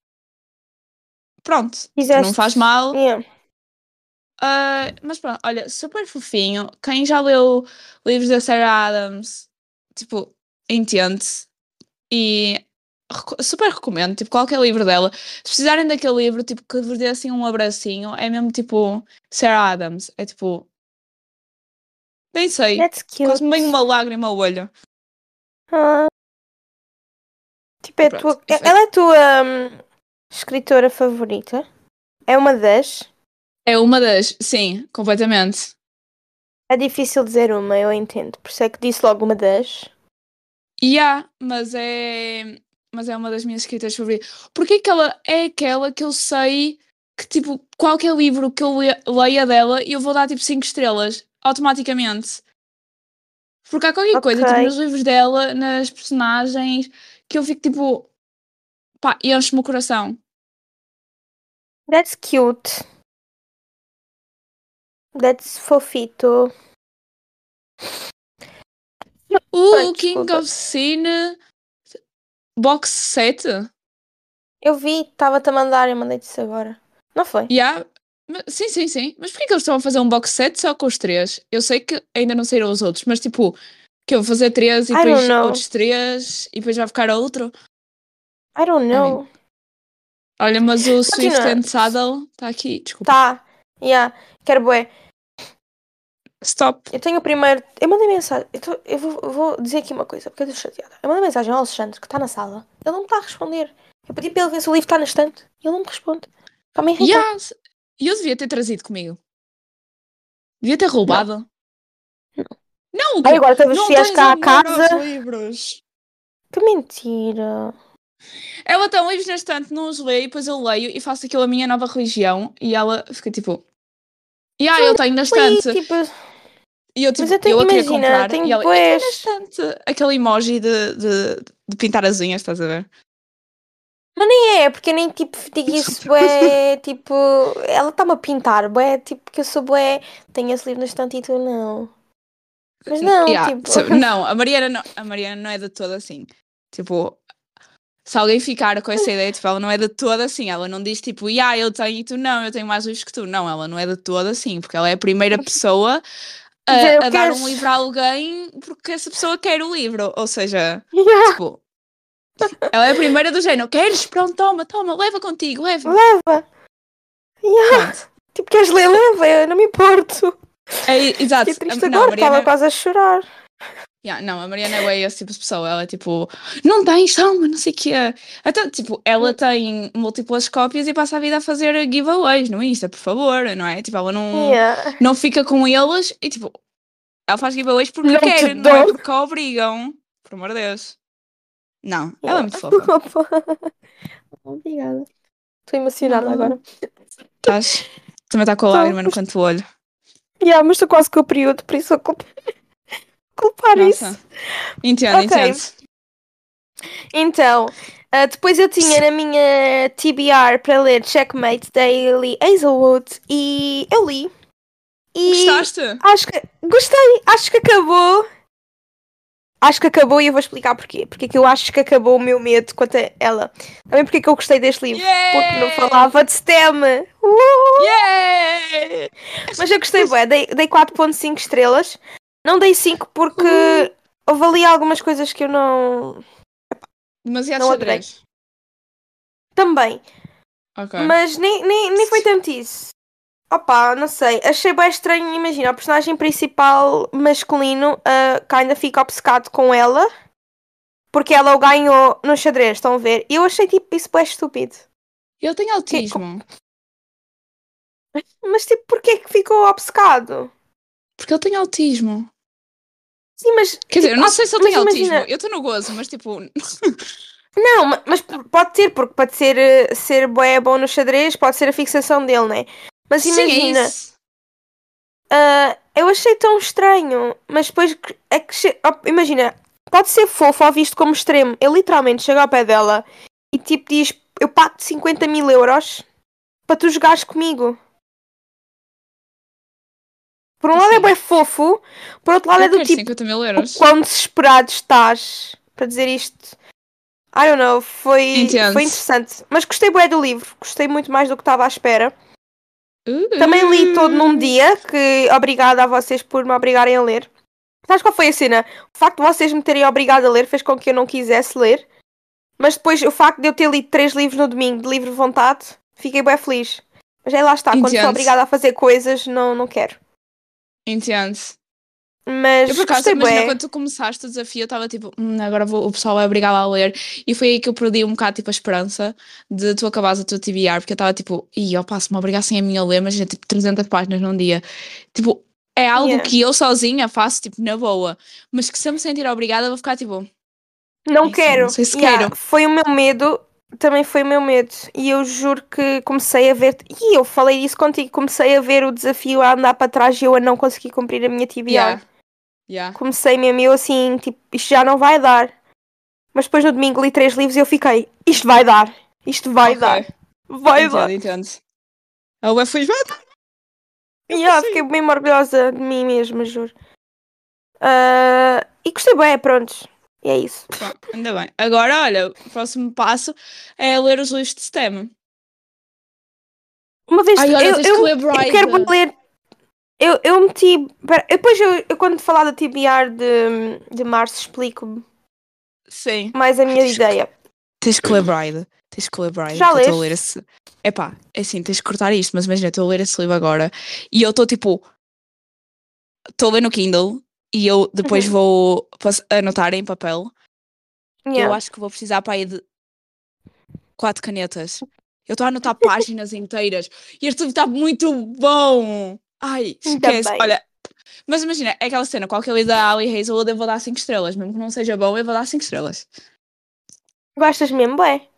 pronto, não faz mal. Yeah. Uh, mas pronto, olha, super fofinho. Quem já leu livros da Sarah Adams, tipo, entende E super recomendo, tipo, qualquer livro dela. Se precisarem daquele livro, tipo, que vos dê assim um abracinho, é mesmo tipo Sarah Adams. É tipo. Nem sei. Quase me uma lágrima ao olho. Ah. Tipo, é tua... ela é a tua um, escritora favorita? É uma das? É uma das, sim, completamente. É difícil dizer uma, eu entendo. Por isso é que disse logo uma das. E yeah, mas é. Mas é uma das minhas escritas favoritas. Porque que ela é aquela que eu sei que, tipo, qualquer livro que eu leia dela, eu vou dar tipo 5 estrelas, automaticamente. Porque há qualquer okay. coisa, tipo, nos livros dela, nas personagens, que eu fico tipo. pá, enche-me o coração. That's cute. That's fofito. O King of Sin Box 7? Eu vi, estava-te a mandar, eu mandei-te isso agora. Não foi? Yeah. Sim, sim, sim. Mas porquê que eles estão a fazer um box set só com os três? Eu sei que ainda não saíram os outros, mas tipo, que eu vou fazer três e depois outros três e depois vai ficar outro? I don't know. I mean. Olha, mas o Swift and Saddle está aqui, desculpa. Tá, yeah. Quero bué. Stop. Eu tenho o primeiro. Eu mandei mensagem. Eu, tô... eu vou, vou, dizer aqui uma coisa, porque eu estou chateada. Eu mandei mensagem ao Alexandre, que está na sala. Ele não me está a responder. Eu pedi para ele ver se o livro está na estante. E ele não me responde. Está-me irritado. Yes. Eu devia ter trazido comigo. Devia ter roubado. Não. Não, Ai, agora talvez vias cá a casa. Livros. Que mentira. Ela tem livros na estante, não os leio, depois eu leio e faço aquilo a minha nova religião. E ela fica tipo. E ah, eu tenho na estante. Tipo... E eu, tipo, Mas eu, tenho, eu a queria comprar. Tenho e ela, depois... bastante aquele emoji de, de, de, pintar as unhas, estás a ver? Mas nem é, porque eu nem tipo digo isso, é tipo. Ela está-me a pintar, é tipo que eu sou bué, tenho esse livro na estante e tu não. Mas não, yeah, tipo. Não, a Mariana não, a Mariana não é de toda assim. Tipo, se alguém ficar com essa ideia, tipo, ela não é de toda assim, ela não diz tipo, ah, eu tenho e tu não, eu tenho mais livros que tu. Não, ela não é de toda assim, porque ela é a primeira pessoa a, a dar um livro a alguém porque essa pessoa quer o livro. Ou seja, yeah. tipo, ela é a primeira do género, queres? Pronto, toma, toma, leva contigo, leva. Leva. Yeah. Tipo, queres ler? Leva, eu não me importo. É, exato. Fiquei triste não, agora, estava Mariana... quase a chorar. Yeah, não, a Mariana é esse tipo de pessoa. Ela é tipo, não tens, toma, não sei o quê. Até, tipo, ela tem múltiplas cópias e passa a vida a fazer giveaways no Insta, por favor, não é? Tipo, ela não, yeah. não fica com eles e, tipo, ela faz giveaways porque não quer, não é porque a obrigam. Por amor de Deus. Não, yeah. ela é muito fofa. Obrigada. Estou emocionada agora. Estás? Também está com a lágrima no canto do olho. Yeah, mas estou quase com o período, por isso culp- culpar Nossa. isso. Entendo, Ok. entendo. Então, ah, depois eu tinha na minha TBR para ler Checkmate Daily Hazelwood e eu li. E Gostaste? acho que gostei, acho que acabou. Acho que acabou e eu vou explicar porquê. Porque é que eu acho que acabou o meu medo quanto a ela. Também porque é que eu gostei deste livro. Porque não falava de STEM. Uh! Yeah! Mas eu gostei, bué. Dei, dei 4.5 estrelas. Não dei 5 porque houve ali algumas coisas que eu não. Demasiado Não xadrez. Também. Ok. Mas nem, nem, nem foi tanto isso. Opa, não sei. Achei bem estranho. Imagina, o personagem principal masculino uh, que ainda fica obcecado com ela porque ela o ganhou no xadrez. Estão a ver? E eu achei tipo isso bem estúpido. Ele tem autismo. Mas tipo, porquê que ficou obcecado? Porque ele tem autismo. Sim, mas. Quer dizer, eu tipo, não ah, sei se ele tem autismo. imagina- Eu estou no gozo, mas tipo. Não, ma- mas pode ter, porque pode ser, eh, ser bué bom no xadrez, pode ser a fixação dele, né? Mas Sim, imagina, é isso. ah, eu achei tão estranho, mas depois é que che- oh, imagina, pode ser fofo ou visto como extremo. Ele literalmente chega ao pé dela e tipo diz: Eu pago 50 mil euros para tu jogares comigo. Por um lado é bem fofo, por outro lado é Eu do quero tipo 50 mil o euros. quão desesperado estás para dizer isto. I don't know, foi, foi interessante. Mas gostei bem do livro, gostei muito mais do que estava à espera. Uh, Também li todo num dia, que obrigada a vocês por me obrigarem a ler. Sabes qual foi a cena? O facto de vocês me terem obrigado a ler fez com que eu não quisesse ler. Mas depois o facto de eu ter lido três livros no domingo de livre vontade, fiquei bem feliz. Mas aí lá está, quando Entendo. sou obrigada a fazer coisas, não, não quero. Entendo. Mas Eu por acaso, imagina, bem. quando tu começaste o desafio, eu estava tipo, "Hum, agora vou- o pessoal vai obrigá la a ler. E foi aí que eu perdi um bocado tipo, a esperança de tu acabares a tua TBR, porque eu estava tipo, ih, opa, se me obrigassem a mim a ler, mas é tipo 300 páginas num dia. Tipo, é algo Yeah. que eu sozinha faço, tipo, na boa. Mas que se eu me sentir obrigada, vou ficar tipo, Não quero. não sei se Yeah, quero. Foi o meu medo, também foi o meu medo. E eu juro que comecei a ver. E eu falei isso contigo, comecei a ver o desafio a andar para trás e eu a não conseguir cumprir a minha TBR. yeah. Yeah. Comecei mesmo, eu assim, tipo, isto já não vai dar. Mas depois no domingo li três livros e eu fiquei, isto vai dar, isto vai Ok. dar, vai dar. Entendo, entendo. A UF foi E yeah, fiquei bem orgulhosa de mim mesma, juro. Ah, e gostei bem, pronto. E é isso. Pá, Ainda bem. Agora, olha, o próximo passo é ler os livros de STEM. Uma vez Ai, olha, eu, tens eu, que ler eu quero ler. Eu, eu meti. pera, depois eu, eu quando falar da TBR de, de março explico Sim. mais a minha tens que- ideia. Tens que ler Bride. Tens que ler Bride. Já que eu estou a leste? ler esse. Epá, é assim, tens que cortar isto, mas imagina, estou a ler esse livro agora e eu estou tipo. Estou a ler no Kindle e eu depois Uhum. vou anotar em papel. Eu Yeah. acho que vou precisar para aí de quatro canetas. Eu estou a anotar páginas inteiras e este livro está muito bom. Ai, esquece. Olha, mas imagina, é aquela cena, qualquer livro da Ali Hazelwood eu vou dar 5 estrelas, mesmo que não seja bom, eu vou dar 5 estrelas. Gostas mesmo, bem?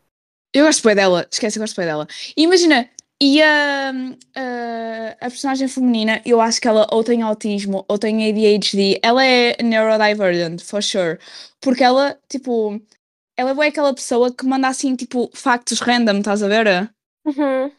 Eu gosto bem dela, esquece, eu gosto bem dela. E imagina, e a, a, a personagem feminina, eu acho que ela ou tem autismo ou tem ADHD, ela é neurodivergent, for sure. Porque ela, tipo, ela é aquela pessoa que manda assim, tipo, factos random, estás a ver? Uhum.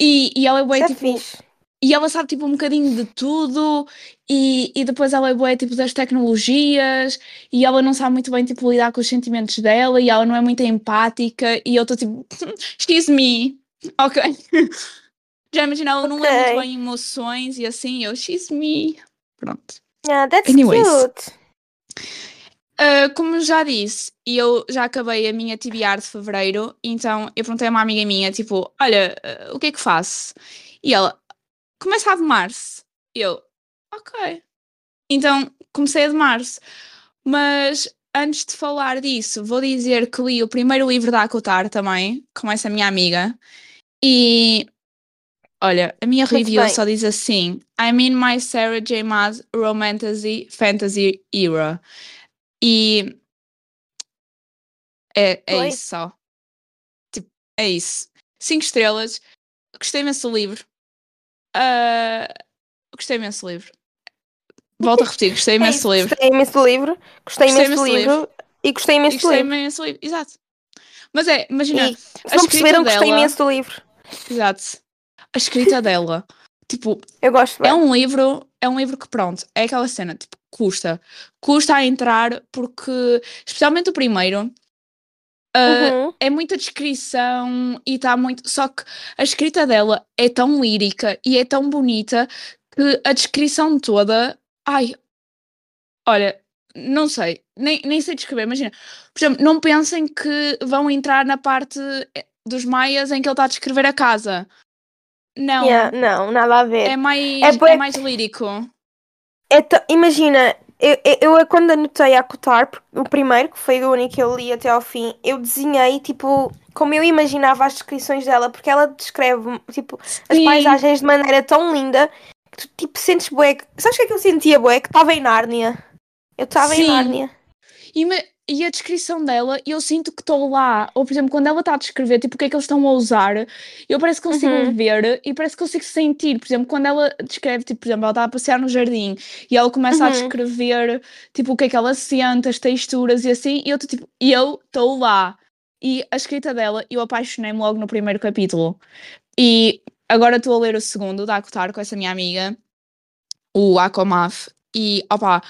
E, e ela é Isso é tipo, fixe. e ela sabe tipo um bocadinho de tudo e, e depois ela é boa tipo das tecnologias e ela não sabe muito bem tipo lidar com os sentimentos dela e ela não é muito empática e eu estou tipo excuse me ok já imagina ela não é muito bem emoções e assim eu excuse me pronto Yeah, that's Anyways. cute. Ah, como já disse, eu já acabei a minha TBR de fevereiro, então eu perguntei a uma amiga minha, tipo, olha, ah, o que é que faço? E ela, começa a de março. E eu, ok. Então comecei a de março. Mas antes de falar disso, vou dizer que li o primeiro livro da Acotar também, com essa minha amiga. E olha, a minha Muito review bem. só diz assim: I'm in my Sarah J. Maas romantasy fantasy era. E é, é isso só. Tipo, é isso. Cinco estrelas. Gostei imenso do livro. Ah, gostei imenso do livro. Volto a repetir, gostei imenso do livro. Gostei imenso do livro. Gostei Gostei imenso do livro. E gostei imenso do gostei livro. imenso do livro, exato. Mas é, imagina, E se não perceberam, gostei imenso do livro. Exato. A escrita dela, tipo, Eu gosto bem. É um livro, é um livro que pronto, é aquela cena, tipo, custa. Custa a entrar porque, especialmente o primeiro, ah, Uhum. é muita descrição e está muito. Só que a escrita dela é tão lírica e é tão bonita que a descrição toda. Ai, olha, não sei, nem, nem sei descrever. Imagina, por exemplo, não pensem que vão entrar na parte dos maias em que ele está a descrever a casa. Não, Yeah, não, nada a ver. é mais, É é mais lírico. É ta- imagina, eu, eu, eu quando anotei a porque o primeiro, que foi o único que eu li até ao fim, eu desenhei, tipo, como eu imaginava as descrições dela, porque ela descreve, tipo, as paisagens de maneira tão linda que tu, tipo, sentes bué. Sabes o que é que eu sentia, bué? Que estava em Nárnia. Eu estava em. Nárnia. E, me- e a descrição dela, eu sinto que estou lá. Ou, por exemplo, quando ela está a descrever, tipo, o que é que eles estão a usar, eu parece que consigo Uhum. ver e parece que consigo sentir. Por exemplo, quando ela descreve, tipo, por exemplo, ela está a passear no jardim e ela começa a Uhum. descrever, tipo, o que é que ela sente, as texturas e assim, e eu estou, tipo, eu estou lá. E a escrita dela, eu apaixonei-me logo no primeiro capítulo. E agora estou a ler o segundo, da Acotar, com essa minha amiga, o Akomaf. E, opá,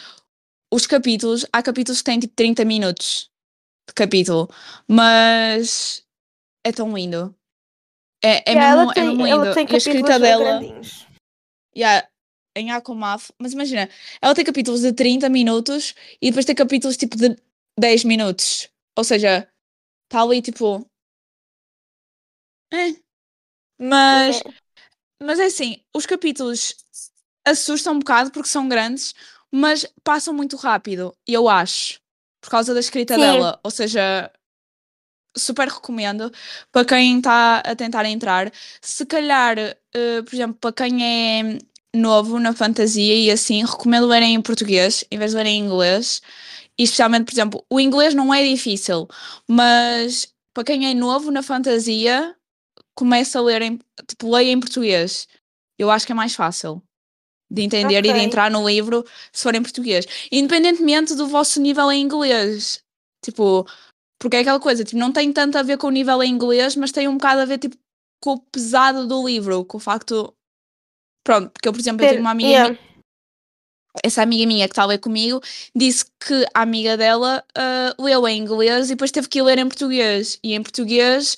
os capítulos, há capítulos que têm tipo 30 minutos de capítulo, mas é tão lindo. É, é, Yeah, mesmo, ela tem, é mesmo ela lindo. tem e a escrita dela, yeah, em Akomaf, mas imagina, ela tem capítulos de 30 minutos e depois tem capítulos tipo de 10 minutos. Ou seja, está ali tipo. É. Mas, É. mas é assim, os capítulos assustam um bocado porque são grandes, mas passam muito rápido, eu acho, por causa da escrita Sim. dela. Ou seja, super recomendo para quem está a tentar entrar. Se calhar, eh, por exemplo, para quem é novo na fantasia e assim, recomendo lerem em português em vez de lerem em inglês. E especialmente, por exemplo, o inglês não é difícil, mas para quem é novo na fantasia, começa a ler em, tipo, leia em português. Eu acho que é mais fácil de entender e de entrar no livro se for em português. Independentemente do vosso nível em inglês. Tipo, porque é aquela coisa, tipo, não tem tanto a ver com o nível em inglês, mas tem um bocado a ver, tipo, com o pesado do livro, com o facto... Pronto, porque eu, por exemplo, eu tenho uma amiga yeah. essa amiga minha que está a ler comigo, disse que a amiga dela ah, leu em inglês e depois teve que ler em português. E em português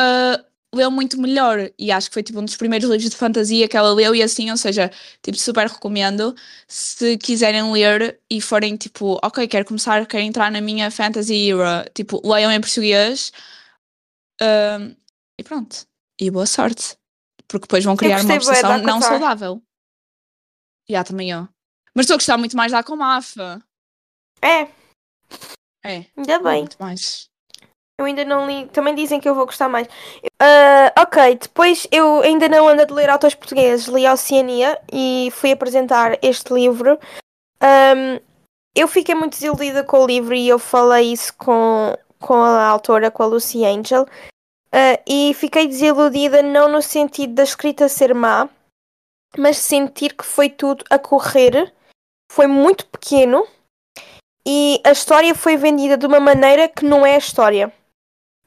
ah, leu muito melhor. E acho que foi tipo um dos primeiros livros de fantasia que ela leu e assim, ou seja, tipo, super recomendo. Se quiserem ler e forem tipo, ok, quero começar, quero entrar na minha fantasy era, tipo, leiam em português. Ah, e pronto. E boa sorte. Porque depois vão criar uma obsessão não saudável. Já, também eu. Mas estou a gostar muito mais da Comafa. É, É, ainda bem. muito mais. Eu ainda não li. Também dizem que eu vou gostar mais. Ah, ok, depois eu ainda não ando a ler autores portugueses. Li a Oceania e fui apresentar este livro. Ahm, eu fiquei muito desiludida com o livro e eu falei isso com, com a autora, com a Lucy Angel. Ah, e fiquei desiludida não no sentido da escrita ser má, mas sentir que foi tudo a correr. Foi muito pequeno e a história foi vendida de uma maneira que não é a história.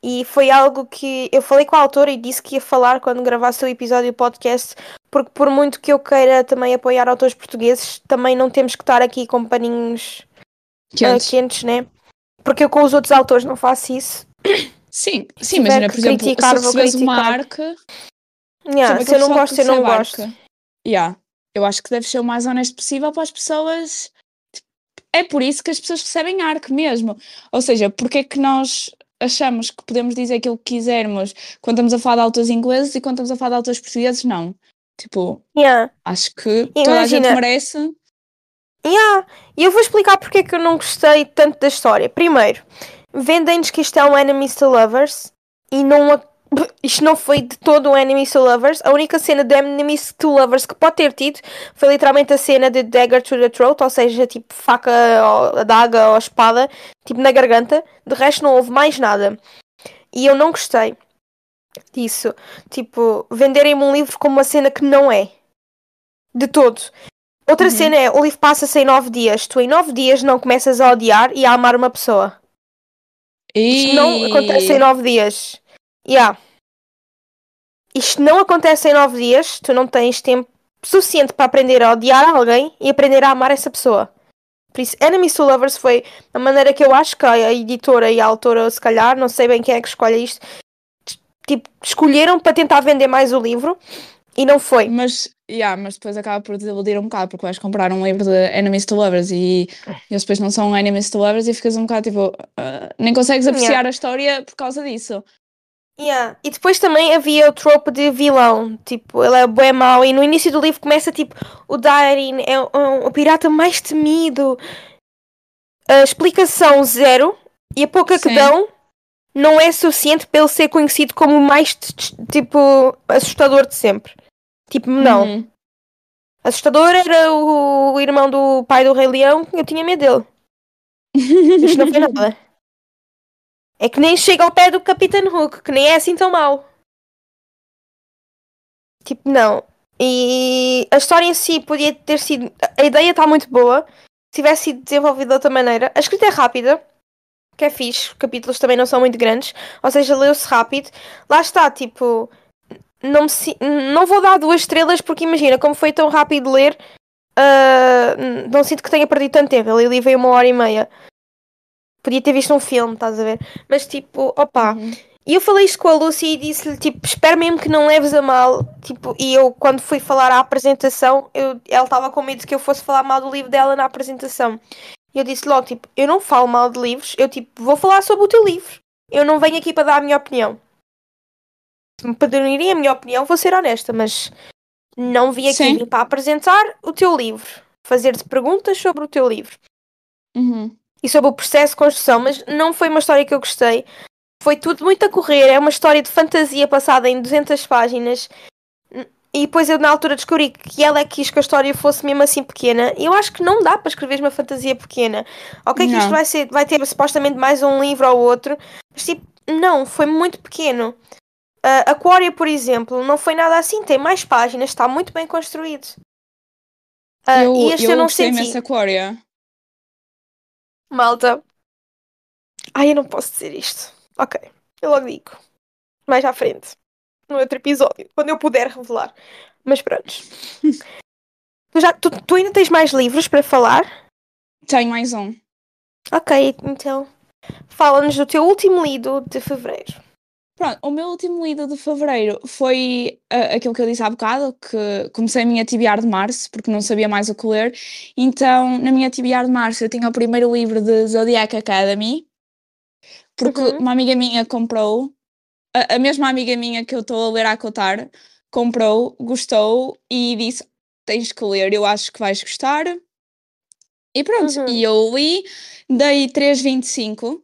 E foi algo que eu falei com a autora e disse que ia falar quando gravasse o episódio do podcast, porque por muito que eu queira também apoiar autores portugueses, também não temos que estar aqui com paninhos ah, Quentes. quentes, né? Porque eu com os outros autores não faço isso. Sim, sim, que por exemplo, criticar, se recebes uma arca. Yeah, se eu não gosto, eu não gosto. arca? Yeah, eu acho que deve ser o mais honesto possível para as pessoas. É por isso que as pessoas recebem arco mesmo. Ou seja, porque é que nós achamos que podemos dizer aquilo que quisermos quando estamos a falar de autores ingleses e quando estamos a falar de autores portugueses, não. Tipo, Yeah. acho que toda a gente Imagina- merece. Yeah. E eu vou explicar porque é que eu não gostei tanto da história. Primeiro, vendem-nos que isto é um Enemies to Lovers e não a- isto não foi de todo um Enemies to Lovers. A única cena de Enemies to Lovers que pode ter tido foi literalmente a cena de Dagger to the Throat, ou seja, tipo faca, ou adaga ou espada, tipo na garganta. De resto, não houve mais nada. E eu não gostei disso. Tipo, venderem-me um livro como uma cena que não é. De todo. Outra Uhum. cena é, o livro passa-se em nove dias. Tu em nove dias não começas a odiar e a amar uma pessoa. Isto não acontece em nove dias. Yeah. Isto não acontece em nove dias. Tu não tens tempo suficiente para aprender a odiar alguém e aprender a amar essa pessoa. Por isso, Enemies to Lovers foi a maneira que eu acho que a editora e a autora, se calhar, não sei bem quem é que escolhe isto, tipo, escolheram para tentar vender mais o livro e não foi. Mas, yeah, mas depois acaba por desiludir um bocado, porque vais comprar um livro de Enemies to Lovers e eles depois não são Enemies to Lovers e ficas um bocado tipo. ah, nem consegues apreciar Yeah. a história por causa disso. Yeah. E depois também havia o trope de vilão, tipo, ele é bué mau e no início do livro começa tipo, o Darin é um- o pirata mais temido. A explicação zero e a pouca que Sim. dão não é suficiente para ele ser conhecido como o mais tipo assustador de sempre. Tipo, não. Uhum. Assustador era o, o irmão do pai do Rei Leão, eu tinha medo dele. Isto não foi nada. É que nem chega ao pé do Capitão Hook, que nem é assim tão mau. Tipo, não. E a história em si podia ter sido. A ideia está muito boa. Se tivesse sido desenvolvida de outra maneira. A escrita é rápida, que é fixe. Os capítulos também não são muito grandes. Ou seja, leu-se rápido. Lá está, tipo. Não, si- não vou dar duas estrelas porque imagina, como foi tão rápido ler, ah, não sinto que tenha perdido tanto tempo. Eu li veio uma hora e meia. Podia ter visto um filme, estás a ver? Mas tipo, opa. Uhum. E eu falei isto com a Lucy e disse-lhe, tipo, espero mesmo que não leves a mal. Tipo, e eu, quando fui falar à apresentação, eu, ela estava com medo que eu fosse falar mal do livro dela na apresentação. E eu disse logo, tipo, eu não falo mal de livros, eu, tipo, vou falar sobre o teu livro. Eu não venho aqui para dar a minha opinião. Se me pedirem a minha opinião, vou ser honesta, mas não vim aqui Sim. para apresentar o teu livro. Fazer-te perguntas sobre o teu livro Uhum. E sobre o processo de construção, mas não foi uma história que eu gostei. Foi tudo muito a correr, é uma história de fantasia passada em 200 páginas. E depois eu na altura descobri que ela é que quis que a história fosse mesmo assim pequena. E eu acho que não dá para escrever uma fantasia pequena. Ok que isto Não. vai, ser, vai ter supostamente mais um livro ou outro, mas tipo, não, foi muito pequeno. A Aquaria, por exemplo, não foi nada assim, tem mais páginas, está muito bem construído. Ah, eu, e este eu eu não gostei senti. Aquaria. Malta. Ai, eu não posso dizer isto. Ok, eu logo digo. Mais à frente. No outro episódio. Quando eu puder revelar. Mas pronto. tu, já, tu, tu ainda tens mais livros para falar? Tenho mais um. Ok, então. Fala-nos do teu último lido de fevereiro. Pronto, o meu último lido de fevereiro foi ah, aquilo que eu disse há bocado, que comecei a minha tibiar de março, porque não sabia mais o que ler. Então, na minha tibiar de março, eu tinha o primeiro livro de Zodiac Academy, porque Uhum. uma amiga minha comprou, a, a mesma amiga minha que eu estou a ler a cotar, comprou, gostou e disse: Tens que ler, eu acho que vais gostar. E pronto, Uhum. e eu li, dei 3,25,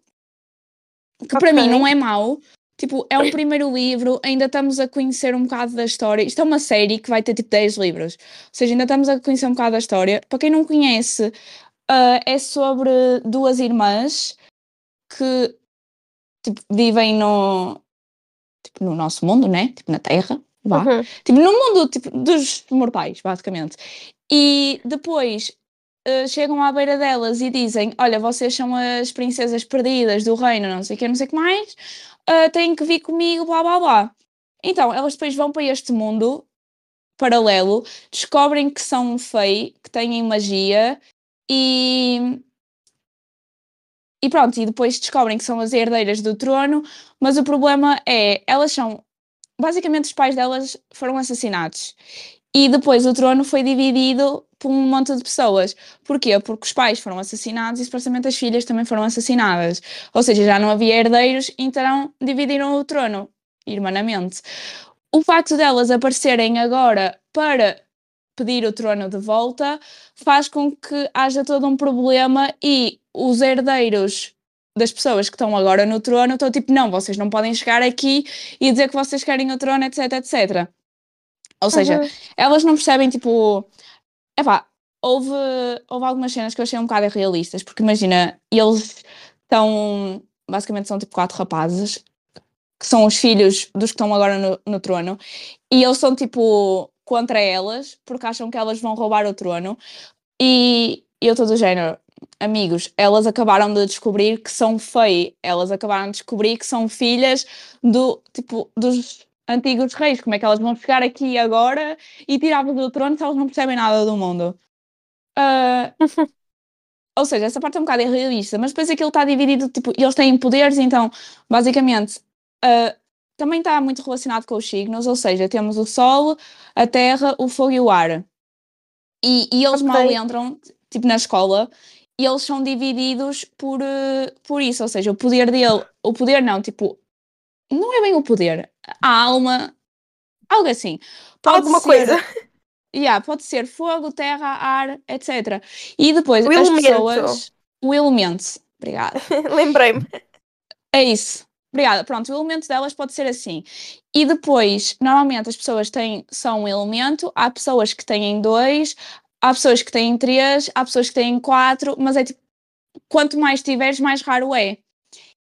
que para mim não é mau. Tipo, é um primeiro livro, ainda estamos a conhecer um bocado da história. Isto é uma série que vai ter tipo 10 livros. Ou seja, ainda estamos a conhecer um bocado da história. Para quem não conhece, ah, é sobre duas irmãs que tipo, vivem no, tipo, no nosso mundo, né? Tipo, na Terra. Vá. Uhum. Tipo, no mundo tipo, dos mortais, basicamente. E depois eh, chegam à beira delas e dizem: Olha, vocês são as princesas perdidas do reino, não sei o que, não sei o que mais, eh, têm que vir comigo, blá blá blá. Então, elas depois vão para este mundo paralelo, descobrem que são fei, que têm magia e. E pronto, e depois descobrem que são as herdeiras do trono, mas o problema é, elas são basicamente os pais delas foram assassinados. E depois o trono foi dividido por um monte de pessoas. Porquê? Porque os pais foram assassinados e supostamente as filhas também foram assassinadas. Ou seja, já não havia herdeiros, então dividiram o trono, irmanamente. O facto delas aparecerem agora para pedir o trono de volta faz com que haja todo um problema e os herdeiros das pessoas que estão agora no trono estão tipo, não, vocês não podem chegar aqui e dizer que vocês querem o trono, etc, etc. Ou seja, Uhum. elas não percebem, tipo, epá, houve, houve algumas cenas que eu achei um bocado irrealistas, porque imagina, eles estão, basicamente são tipo quatro rapazes, que são os filhos dos que estão agora no, no trono, e eles são tipo contra elas, porque acham que elas vão roubar o trono. E eu estou do género, amigos, elas acabaram de descobrir que são fei, elas acabaram de descobrir que são filhas do tipo dos antigos reis. Como é que elas vão chegar aqui agora e tirar-vos do trono se elas não percebem nada do mundo? Uh, ou seja, essa parte é um bocado irrealista, mas depois aquilo está dividido, tipo, eles têm poderes, então, basicamente, uh, também está muito relacionado com os signos, ou seja, temos o Sol, a Terra, o Fogo e o Ar. E, e eles okay. mal entram, tipo, na escola, e eles são divididos por, uh, por isso, ou seja, o poder dele, o poder não, tipo, não é bem o poder, a alma, algo assim. Pode Alguma ser, coisa. Yeah, pode ser fogo, terra, ar, etc. E depois o as elemento. pessoas. O elemento. Obrigada. Lembrei-me. É isso. Obrigada. Pronto, o elemento delas pode ser assim. E depois, normalmente as pessoas têm só um elemento, há pessoas que têm dois, há pessoas que têm três, há pessoas que têm quatro, mas é tipo, quanto mais tiveres, mais raro é.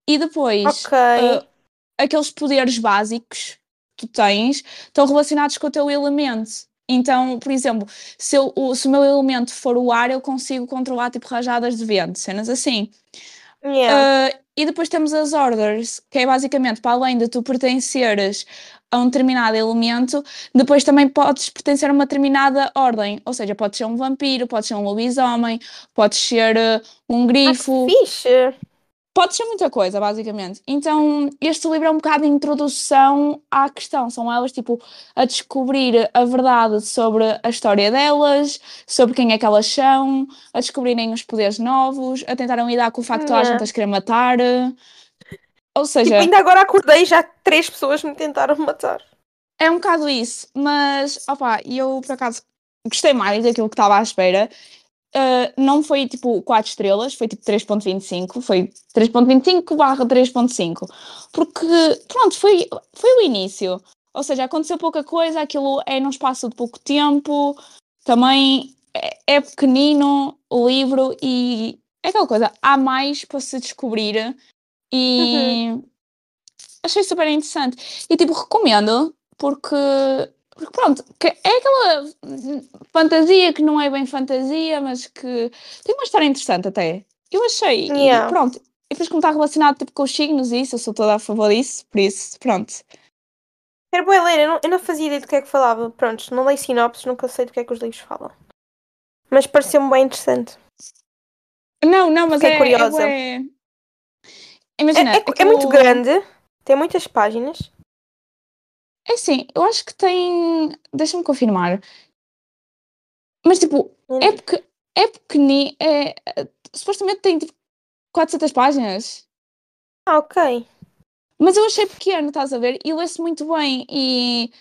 E depois, okay. uh, aqueles poderes básicos que tu tens estão relacionados com o teu elemento. Então, por exemplo, se, eu, o, se o meu elemento for o ar, eu consigo controlar tipo rajadas de vento, cenas assim. Yeah. Uh, e depois temos as orders, que é basicamente para além de tu pertenceres a um determinado elemento, depois também podes pertencer a uma determinada ordem. Ou seja, podes ser um vampiro, podes ser um lobisomem, podes ser uh, um grifo. Ah, fixe! Pode ser muita coisa, basicamente. Então, este livro é um bocado de introdução à questão. São elas, tipo, a descobrir a verdade sobre a história delas, sobre quem é que elas são, a descobrirem os poderes novos, a tentarem lidar com o facto de a gente as querer matar. Ou seja. Tipo, ainda agora acordei já três pessoas me tentaram matar. É um bocado isso, mas, opá, eu por acaso gostei mais daquilo que estava à espera. Uh, não foi tipo 4 estrelas, foi tipo 3.25, foi 3.25 barra 3.5, porque pronto, foi, foi o início, ou seja, aconteceu pouca coisa, aquilo é num espaço de pouco tempo, também é, é pequenino o livro e é aquela coisa, há mais para se descobrir e uhum. achei super interessante. E tipo recomendo porque porque pronto, é aquela fantasia que não é bem fantasia, mas que tem uma história interessante até. Eu achei. Yeah. E pronto. E depois como está relacionado tipo, com os signos e isso, eu sou toda a favor disso, por isso, pronto. Era boa ler, eu não, eu não fazia ideia do que é que falava. Pronto, não leio sinopses, nunca sei do que é que os livros falam. Mas pareceu-me bem interessante. Não, não, mas Fiquei é, curiosa. É, é... Imagina, é, é, é muito grande, tem muitas páginas. É assim, eu acho que tem. Deixa-me confirmar. Mas tipo, é porque é pequenino. É, supostamente tem tipo 400 páginas. Ah, ok. Mas eu achei pequeno, estás a ver? E lê-se muito bem. E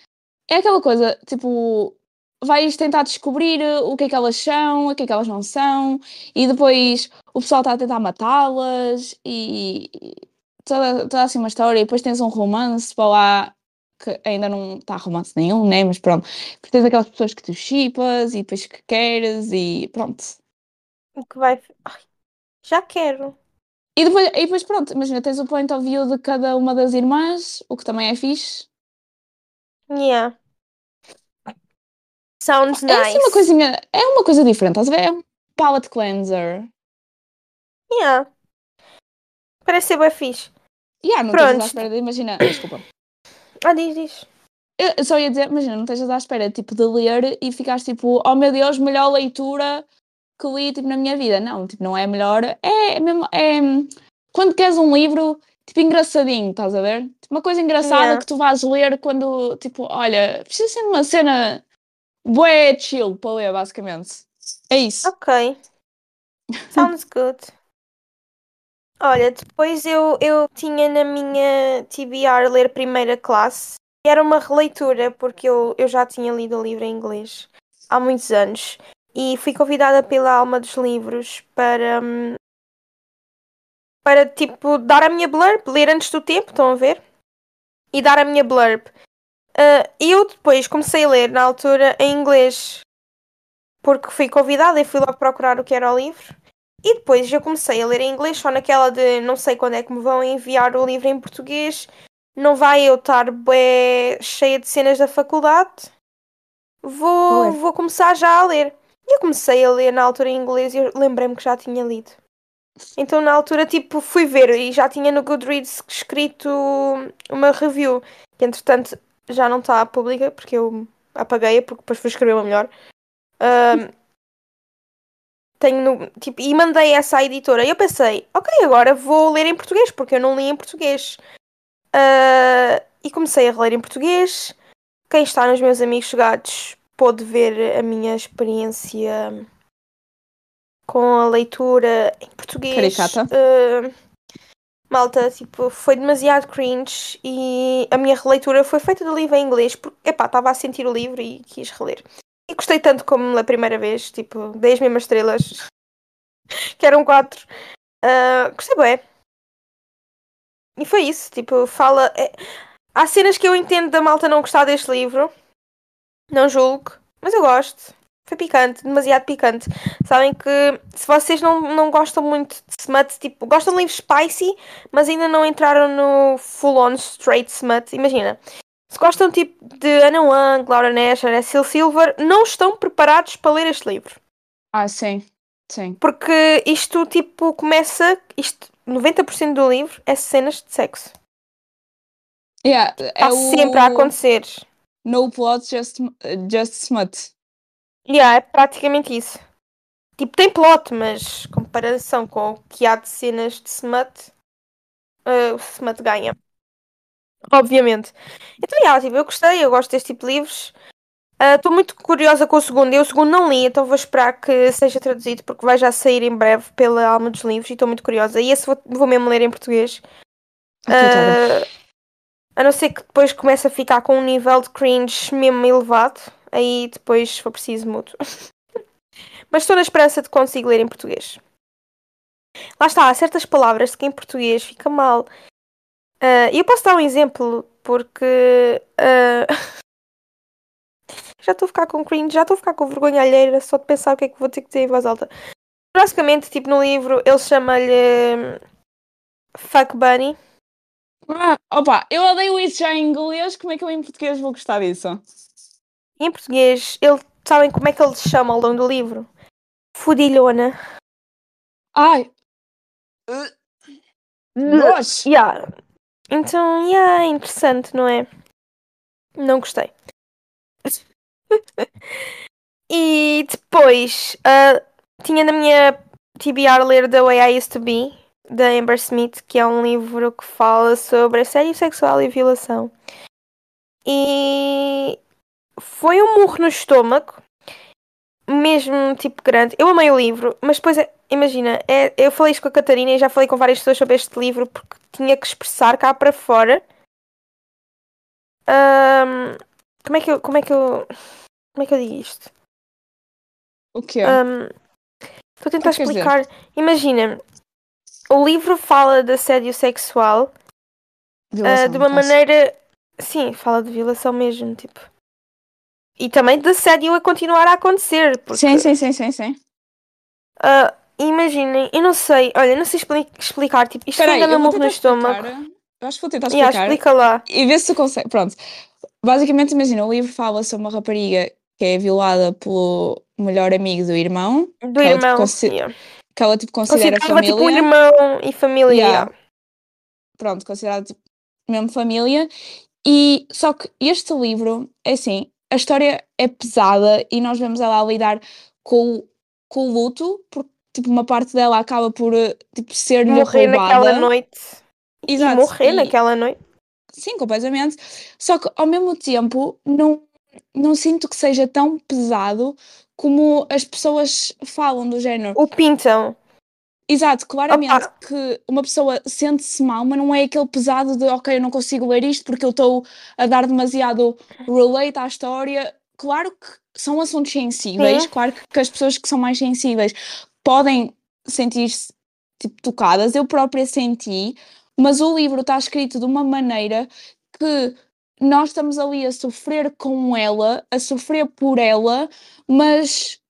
é aquela coisa, tipo, vais tentar descobrir o que é que elas são, o que é que elas não são, e depois o pessoal está a tentar matá-las, e toda, toda assim uma história, e depois tens um romance para lá que ainda não está romance nenhum, né? Mas pronto, porque tens aquelas pessoas que tu chipas e depois que queres e pronto. O que vai. Ai, já quero. E depois, e depois pronto, imagina, tens o point of view de cada uma das irmãs, o que também é fixe. Yeah. Sounds é nice. Assim uma coisinha, é uma coisa diferente, estás a ver? É um palette cleanser. Yeah. Parece ser bem fixe. Yeah, não Pronto. à espera de, imagina, desculpa. Ah, diz, diz. Eu só ia dizer, imagina, não estejas à espera tipo, de ler e ficares tipo, oh meu Deus, melhor leitura que li tipo, na minha vida. Não, tipo, não é melhor. É mesmo. É, quando queres um livro, tipo, engraçadinho, estás a ver? Tipo, uma coisa engraçada yeah. que tu vais ler quando, tipo, olha, precisa ser uma cena bué chill para ler, basicamente. É isso. Ok. Sounds good. Olha, depois eu, eu tinha na minha TBR ler primeira classe. E era uma releitura, porque eu, eu já tinha lido o livro em inglês há muitos anos. E fui convidada pela Alma dos Livros para. Hum, para, tipo, dar a minha blurb, ler antes do tempo, estão a ver? E dar a minha blurb. Uh, eu depois comecei a ler na altura em inglês, porque fui convidada e fui logo procurar o que era o livro. E depois já comecei a ler em inglês, só naquela de não sei quando é que me vão enviar o livro em português. Não vai eu estar bem cheia de cenas da faculdade. vou, vou começar já a ler. Eu comecei a ler na altura em inglês e lembrei-me que já tinha lido. Então na altura tipo fui ver e já tinha no Goodreads escrito uma review, que entretanto já não está pública porque eu apaguei-a porque depois fui escrever uma melhor. Um, tenho no, tipo, e mandei essa à editora e eu pensei, ok, agora vou ler em português porque eu não li em português. Uh, e comecei a ler em português. Quem está nos meus amigos chegados pôde ver a minha experiência com a leitura em português. Caricata. Uh, malta, tipo, foi demasiado cringe e a minha releitura foi feita do livro em inglês porque, epá, estava a sentir o livro e quis reler. E gostei tanto como na primeira vez, tipo, 10 mesmas estrelas, que eram 4. Uh, gostei bem. E foi isso, tipo, fala. É... Há cenas que eu entendo da malta não gostar deste livro, não julgo, mas eu gosto. Foi picante, demasiado picante. Sabem que se vocês não, não gostam muito de smut, tipo, gostam de livros spicy, mas ainda não entraram no full-on straight smut, imagina. Se gostam tipo de Anna Wang, Laura Nash, Cecil Silver, não estão preparados para ler este livro. Ah, sim. Sim. Porque isto tipo começa, isto 90% do livro é cenas de sexo. Yeah, Está é o... sempre a acontecer. No plot, just, just smut. Yeah, é praticamente isso. Tipo, tem plot, mas comparação com o que há de cenas de smut, uh, o smut ganha. Obviamente. Então, yeah, tipo, eu gostei, eu gosto deste tipo de livros. Estou uh, muito curiosa com o segundo. Eu o segundo não li, então vou esperar que seja traduzido, porque vai já sair em breve pela Alma dos Livros e estou muito curiosa. E esse vou, vou mesmo ler em português. Uh, a não ser que depois comece a ficar com um nível de cringe mesmo elevado. Aí depois, se for preciso, mudo. Mas estou na esperança de conseguir ler em português. Lá está, há certas palavras que em português fica mal. E uh, eu posso dar um exemplo, porque. Uh... já estou a ficar com cringe, já estou a ficar com vergonha alheira só de pensar o que é que vou ter que dizer em voz alta. Basicamente, tipo, no livro, ele chama-lhe. Fuck Bunny. Ah, opa, eu odeio isso já em inglês, como é que eu em português vou gostar disso? Em português, ele, sabem como é que ele se chama ao longo do livro? Fudilhona. Ai! Nossa! Yeah. Então, yeah, é interessante, não é? Não gostei. e depois, uh, tinha na minha TBR ler The Way I Used to Be, da Amber Smith, que é um livro que fala sobre assédio sexual e violação. E foi um murro no estômago, mesmo tipo grande. Eu amei o livro, mas depois, imagina, é, eu falei isto com a Catarina e já falei com várias pessoas sobre este livro porque tinha que expressar cá para fora. Um, como é que eu. Como é que eu. Como é que eu digo isto? O quê? Um, estou a tentar explicar. Imagina, o livro fala de assédio sexual uh, de uma maneira. Sim, fala de violação mesmo, tipo. E também de assédio a continuar a acontecer. Porque, sim, sim, sim, sim, sim. Uh, imaginem, eu não sei, olha, não sei explicar, tipo, isto Peraí, ainda não morre no explicar. estômago. Eu acho que vou tentar explicar. Yeah, explica lá. E ver se tu consegue. Pronto. Basicamente, imagina, o livro fala sobre uma rapariga que é violada pelo melhor amigo do irmão. Do que ela, irmão, tipo, yeah. que ela tipo, considera Considerava família. tipo irmão e família. Yeah. Pronto, considerado tipo, mesmo família. E só que este livro, é assim, a história é pesada e nós vemos ela a lidar com, o- com o luto, porque tipo, uma parte dela acaba por eh, tipo, ser-lhe Morrer roubada. naquela noite. Exato, E morrer e- naquela noite. Sim, completamente. Só que ao mesmo tempo não, não sinto que seja tão pesado como as pessoas falam do género. O pintão. Exato, claramente Opa. que uma pessoa sente-se mal, mas não é aquele pesado de ok, eu não consigo ler isto porque eu estou a dar demasiado relate à história. Claro que são assuntos sensíveis, Sim. claro que as pessoas que são mais sensíveis podem sentir-se tipo, tocadas. Eu própria senti, mas o livro está escrito de uma maneira que nós estamos ali a sofrer com ela, a sofrer por ela, mas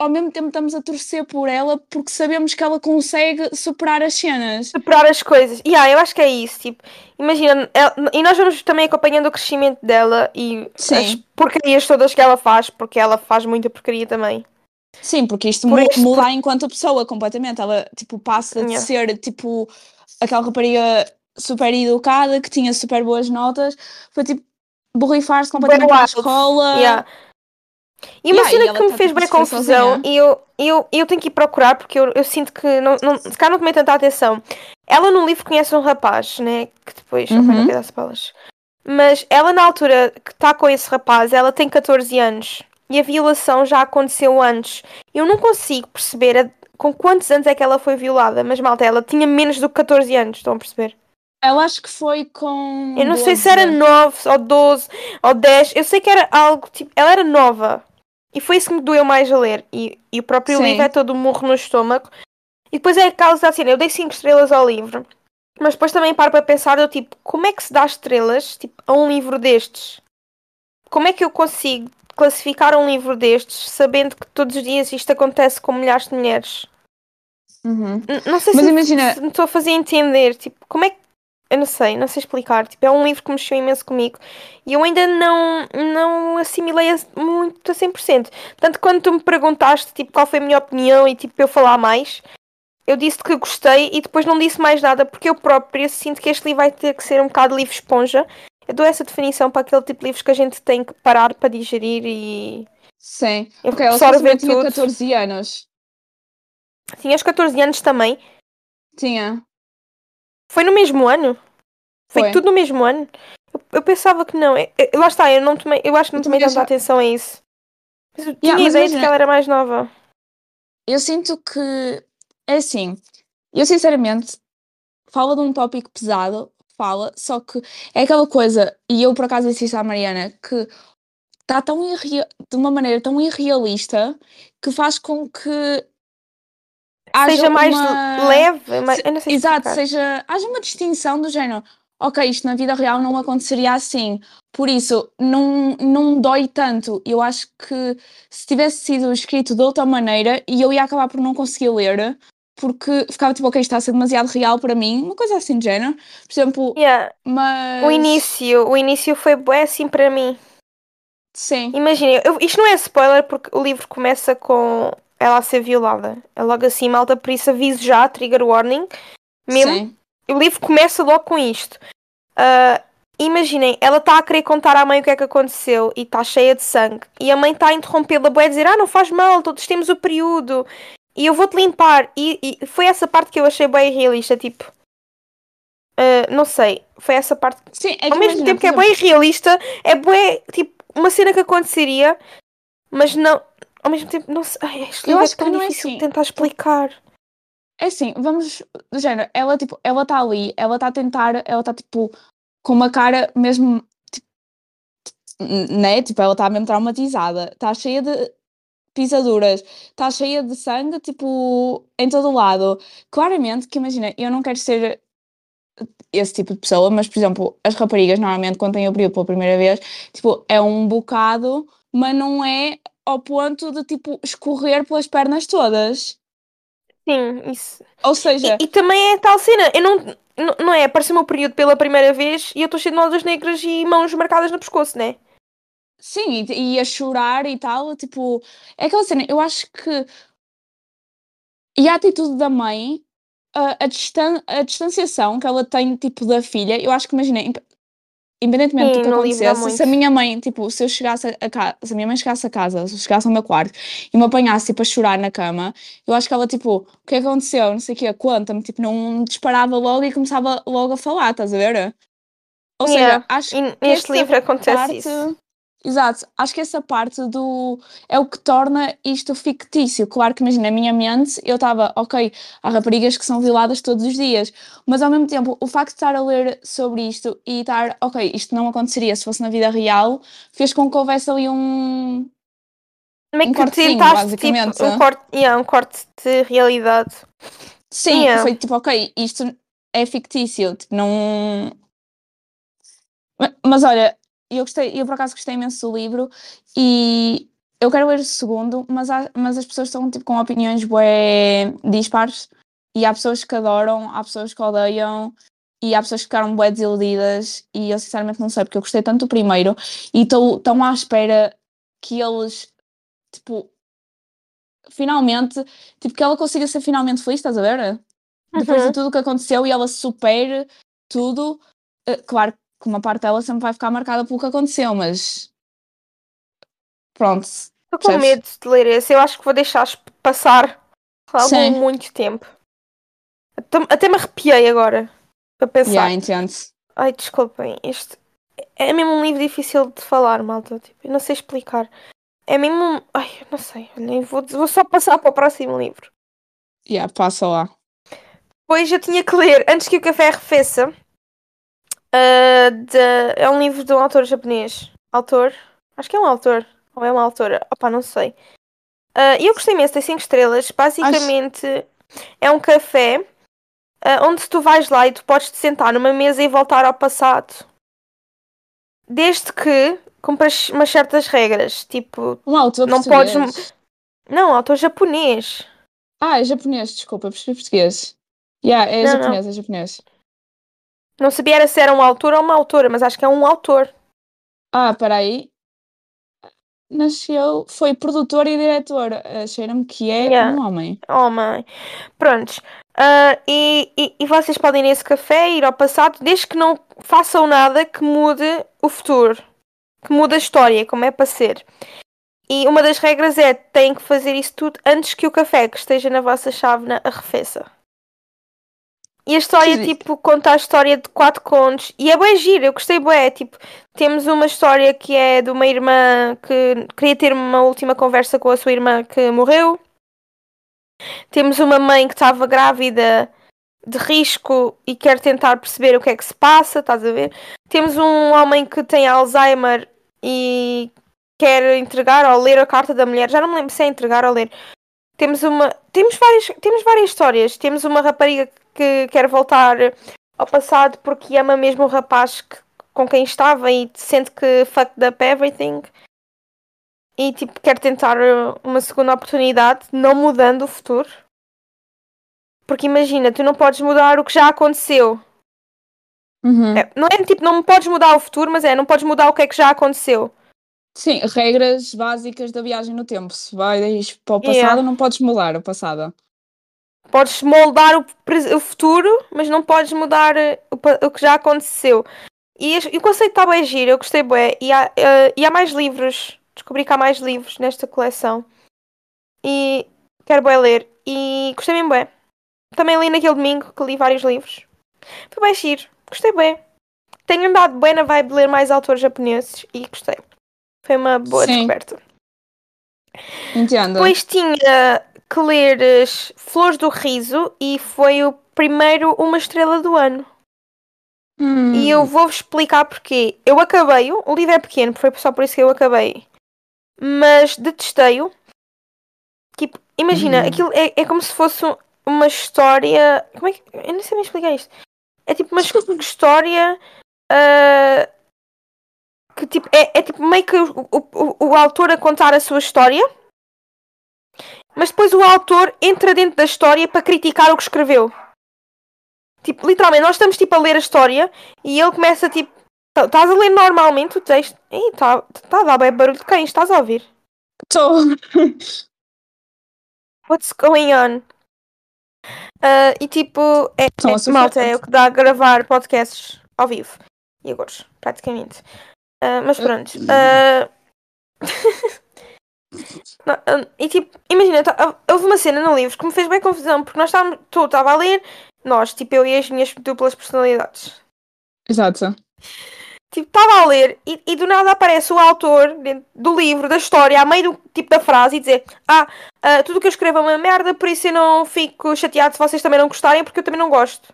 ao mesmo tempo estamos a torcer por ela porque sabemos que ela consegue superar as cenas. Superar as coisas. E yeah, eu acho que é isso. Tipo, imagina, ela, e nós vamos também acompanhando o crescimento dela e Sim. as porcarias todas que ela faz, porque ela faz muita porcaria também. Sim, porque isto Por isto- muda enquanto pessoa completamente. Ela, tipo, passa de Yeah. ser, tipo, aquela rapariga super educada, que tinha super boas notas, foi, tipo, borrifar-se completamente na escola. Yeah. E uma Yeah, e cena ela que me tá, fez tipo, bem a sofrer confusão, e eu, eu, eu tenho que ir procurar porque eu, eu sinto que não, não, se calhar não tomei tanta atenção. Ela no livro conhece um rapaz, né? Que depois não vai Uhum. dar. Mas ela na altura que está com esse rapaz, ela tem 14 anos. E a violação já aconteceu antes. Eu não consigo perceber a- com quantos anos é que ela foi violada. Mas malta, ela tinha menos do que 14 anos, estão a perceber? Ela acho que foi com. Eu não sei 12. se era 9 ou 12 ou 10. Eu sei que era algo tipo. Ela era nova. E foi isso que me doeu mais a ler. E, e o próprio Sim. livro é todo um murro no estômago. E depois é a causa assim, eu dei 5 estrelas ao livro. Mas depois também paro para pensar, eu tipo, como é que se dá estrelas tipo, a um livro destes? Como é que eu consigo classificar um livro destes sabendo que todos os dias isto acontece com milhares de mulheres? Uhum. Não sei Mas se, me- imagina- se me estou a fazer entender. Tipo, como é que. Eu não sei, não sei explicar. Tipo, é um livro que mexeu imenso comigo. E eu ainda não, não assimilei a, muito a 100%. Tanto quando tu me perguntaste tipo, qual foi a minha opinião e tipo, para eu falar mais, eu disse que gostei e depois não disse mais nada porque eu própria sinto que este livro vai ter que ser um bocado livro esponja. Eu dou essa definição para aquele tipo de livros que a gente tem que parar para digerir e Sim. Ok, ela supostamente tinha tudo. 14 anos. Tinha os 14 anos também. Tinha. Foi no mesmo ano? Foi, Foi. tudo no mesmo ano? Eu, eu pensava que não. Eu- eu- lá está, eu não tomei, eu acho que não tomei tanta atenção a isso. Mas eu tinha Yeah, ideia de que ela era mais nova. Eu sinto que é assim. Eu sinceramente fala de um tópico pesado, fala, só que é aquela coisa, e eu por acaso disse isso à Mariana, que está tão irrea- de uma maneira tão irrealista que faz com que Seja mais uma- leve. mais- Se- eu não sei Exato, explicar. seja, haja uma distinção do género. Ok, isto na vida real não aconteceria assim. Por isso, não, não dói tanto. Eu acho que se tivesse sido escrito de outra maneira, e eu ia acabar por não conseguir ler, porque ficava tipo, ok, isto está a ser demasiado real para mim, uma coisa assim de género. Por exemplo, Yeah, mas. O início, o início foi assim para mim. Sim, Imagina, isto não é spoiler porque o livro começa com ela a ser violada. É logo assim, malta, por isso aviso já, trigger warning. Mesmo, sim. o livro começa logo com isto. Ah, imaginem, ela está a querer contar à mãe o que é que aconteceu e está cheia de sangue. E a mãe está a interrompê-la, a dizer: Ah, não faz mal, todos temos o período e eu vou-te limpar. E, e foi essa parte que eu achei bem realista. Tipo, ah, não sei, foi essa parte. Sim, é que Ao mesmo tempo que é bem realista, é bué, tipo, uma cena que aconteceria, mas não. Ao mesmo tempo, não sei. Ai, este Eu é acho que tão não é de assim. tentar explicar. É assim, vamos do género, ela tipo, ela está ali, ela está a tentar, ela está tipo com uma cara mesmo tipo, né? Tipo, ela está mesmo traumatizada, está cheia de pisaduras, está cheia de sangue, tipo, em todo o lado. Claramente que imagina, eu não quero ser esse tipo de pessoa, mas por exemplo, as raparigas normalmente quando têm o período pela primeira vez, tipo, é um bocado, mas não é ao ponto de tipo escorrer pelas pernas todas. Sim, isso. Ou seja, E, e também é tal cena, eu não. Não, não é? Apareceu o meu período pela primeira vez e eu estou cheia de nódulas negras e mãos marcadas no pescoço, né? Sim, e, e a chorar e tal, tipo, é aquela cena, eu acho que. E a atitude da mãe, a, a, distan a distanciação que ela tem, tipo, da filha, eu acho que, imagina, inde- independentemente Sim, do que livro dá acontecesse, se a minha mãe, tipo, se eu chegasse a casa, se a minha mãe chegasse a casa, se eu chegasse ao meu quarto e me apanhasse, tipo, a chorar na cama, eu acho que ela, tipo, o que é que aconteceu? Não sei o quê, conta-me, tipo, não disparava logo e começava logo a falar, estás a ver? Ou seja, Yeah. acho E que neste livro acontece parte. isso. Exato, acho que essa parte do é o que torna isto fictício. Claro que imagina, na minha mente eu estava, ok, há raparigas que são violadas todos os dias, mas ao mesmo tempo o facto de estar a ler sobre isto e estar, ok, isto não aconteceria se fosse na vida real, fez com que houvesse ali um. É Um que cortezinho, tentaste, basicamente. tipo, um corte, yeah, um corte de realidade. Sim, Yeah. foi tipo, ok, isto é fictício, tipo, não. Ma- Mas olha, eu gostei, eu por acaso gostei imenso do livro e eu quero ler o segundo, mas, há, mas as pessoas estão tipo, com opiniões bué dispares e há pessoas que adoram, há pessoas que odeiam e há pessoas que ficaram bué desiludidas e eu sinceramente não sei porque eu gostei tanto do primeiro e estou tão à espera que eles tipo finalmente tipo que ela consiga ser finalmente feliz, estás a ver? Depois de Uhum. tudo o que aconteceu e ela supere tudo, eh, claro que uma parte dela sempre vai ficar marcada pelo que aconteceu, mas pronto, Estou com medo de ler esse. Eu acho que vou deixar passar algum Sim. muito tempo. Até- Até me arrepiei agora. Para pensar. Yeah, entendo. Ai, desculpem. Este é mesmo um livro difícil de falar, malta. Tipo, eu não sei explicar. É mesmo. Ai, não sei. Olhem, vou, vou só passar para o próximo livro. Yeah, passa lá. Depois eu tinha que ler Antes que o Café Arrefeça. Ah, de- É um livro de um autor japonês. Autor? Acho que é um autor. Ou é uma autora? Opá, não sei. E eu gostei imenso, tem 5 estrelas. Basicamente é um café ah, onde tu vais lá e tu podes te sentar numa mesa e voltar ao passado. Desde que cumpras umas certas regras. Tipo, Um autor Não português. não, autor japonês. Ah, é japonês, desculpa, percebi português. Yeah, é Não, não. japonês, é japonês. Não sabia se era um autor ou uma autora, mas acho que é um autor. Ah, peraí. Nasceu, foi produtor e diretor. Uh, Cheira-me que é Yeah. um homem. Oh, mãe. Prontos. Ah, e, e, e vocês podem ir nesse café, ir ao passado, desde que não façam nada que mude o futuro. Que mude a história, como é para ser. E uma das regras é, têm que fazer isso tudo antes que o café que esteja na vossa chávena arrefeça. E a história, Sim. tipo, conta a história de quatro contos. E é bem giro, eu gostei bem. Tipo, temos uma história que é de uma irmã que queria ter uma última conversa com a sua irmã que morreu. Temos uma mãe que estava grávida de risco e quer tentar perceber o que é que se passa, estás a ver? Temos um homem que tem Alzheimer e quer entregar ou ler a carta da mulher. Já não me lembro se é entregar ou ler. Temos uma, temos várias, temos várias histórias. Temos uma rapariga que quer voltar ao passado porque ama mesmo o rapaz que- com quem estava e sente que fucked up everything. E tipo, quer tentar uma segunda oportunidade, não mudando o futuro. Porque imagina, tu não podes mudar o que já aconteceu. Uhum. É, não é tipo, não podes mudar o futuro, mas é, não podes mudar o que é que já aconteceu. Sim, regras básicas da viagem no tempo. Se vais para o passado, Yeah. não podes mudar o passado. Podes moldar o, o futuro, mas não podes mudar eh, o, o que já aconteceu. E, e o conceito está bem giro, eu gostei bem. E há, eh, e há mais livros. Descobri que há mais livros nesta coleção. E quero bem ler. E gostei bem bem. Também li naquele domingo que li vários livros. Foi bem giro. Gostei bem. Tenho andado bem na vibe de ler mais autores japoneses e gostei. Foi uma boa Sim. descoberta. Entendo. Depois tinha que ler Flores do Riso e foi o primeiro uma estrela do ano. Hum, E eu vou-vos explicar porquê. Eu acabei-o, o livro é pequeno, foi só por isso que eu acabei. Mas detestei-o. Tipo, imagina, Hum. aquilo é, é como se fosse um- uma história. Como é que. Eu não sei bem explicar isto. É tipo uma his- história. ah, que tipo. É, é tipo meio que o, o, o autor a contar a sua história. Mas depois o autor entra dentro da história para criticar o que escreveu. Tipo, literalmente, nós estamos tipo a ler a história e ele começa tipo. tá- Estás a ler normalmente o texto. Ih, está tá a dar bem barulho de quem? Estás a ouvir? Tô. What's going on? Ah, e tipo, é, é, malta, é o que dá a gravar podcasts ao vivo. E agora, praticamente. Ah, mas pronto. ah, não, ah, e tipo, imagina, tá- houve uma cena no livro que me fez bem confusão, porque nós estávamos, tu estava a ler, nós, tipo, eu e as minhas duplas personalidades. Exato. Tipo, estava a ler e, e do nada aparece o autor do livro, da história, a meio do tipo da frase e dizer Ah, ah, tudo o que eu escrevo é uma merda, por isso eu não fico chateado se vocês também não gostarem, porque eu também não gosto.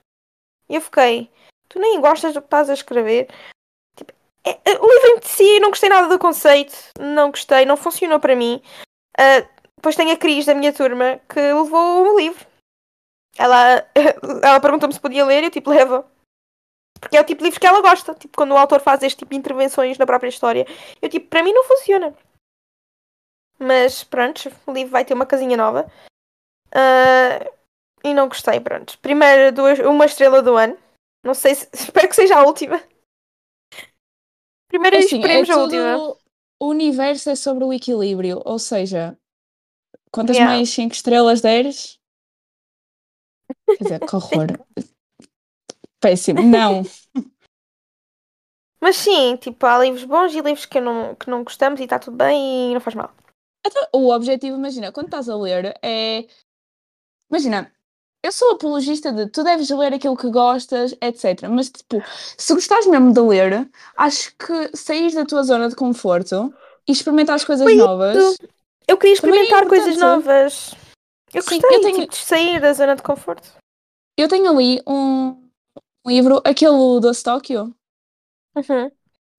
E eu fiquei, tu nem gostas do que estás a escrever. É- é- o livro em si, não gostei nada do conceito, não gostei, não funcionou para mim. Ah, depois tem a Cris da minha turma que levou o livro. Ela, ela perguntou-me se podia ler e eu tipo, leva. Porque é o tipo de livro que ela gosta. Tipo, quando o autor faz este tipo de intervenções na própria história. Eu tipo, para mim não funciona. mas pronto, o livro vai ter uma casinha nova. Uh, e não gostei, pronto. Primeiro, duas, uma estrela do ano. Não sei se. Espero que seja a última. Primeiro, Assim, é esperemos a tudo- última. O universo é sobre o equilíbrio, ou seja, quantas Yeah. mais 5 estrelas deres. Quer dizer, que horror. Péssimo. Não. Mas sim, tipo, há livros bons e livros que não, que não gostamos e está tudo bem e não faz mal. Então, o objetivo, imagina, quando estás a ler, é. Imagina, eu sou apologista de tu deves ler aquilo que gostas, etc. Mas, tipo, se gostares mesmo de ler, acho que sair da tua zona de conforto e experimentar as coisas Foi isso. novas. Eu queria é experimentar coisas importante. novas. Eu Sim, gostei eu tenho- tipo, de sair da zona de conforto. Eu tenho ali um, livro, aquele do Tóquio, Uhum.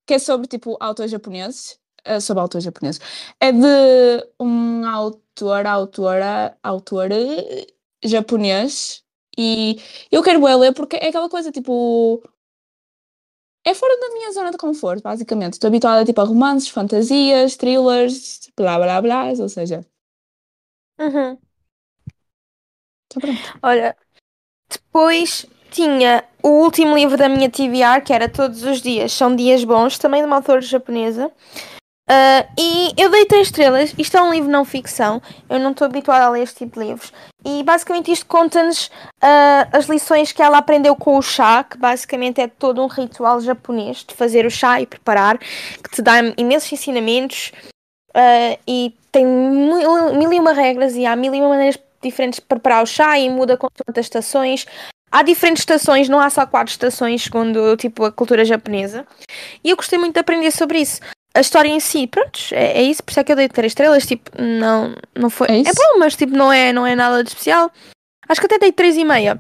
que é sobre, tipo, autores japoneses. eh, sobre autores japoneses. É de um autor, autora, autor eh, japonês. E eu quero bué ler porque é aquela coisa, tipo... É fora da minha zona de conforto, basicamente. Estou habituada, tipo, a romances, fantasias, thrillers, blá, blá, blá. Ou seja, Uhum. pronto. Olha, depois tinha o último livro da minha TBR, que era Todos os Dias São Dias Bons, também de uma autora japonesa. Ah, e eu dei três estrelas. Isto é um livro não ficção. Eu não estou habituada a ler este tipo de livros. E basicamente isto conta-nos ah, as lições que ela aprendeu com o chá, que basicamente é todo um ritual japonês de fazer o chá e preparar, que te dá imensos ensinamentos ah, e tem mil, mil e uma regras e há mil e uma maneiras diferentes de preparar o chá e muda com as estações. Há diferentes estações, não há só quatro estações, segundo tipo, a cultura japonesa. E eu gostei muito de aprender sobre isso. A história em si, pronto, é, é isso, por isso é que eu dei três estrelas, tipo, não, não foi. É isso? bom, mas tipo, não é, não é nada de especial. Acho que até dei três e meia.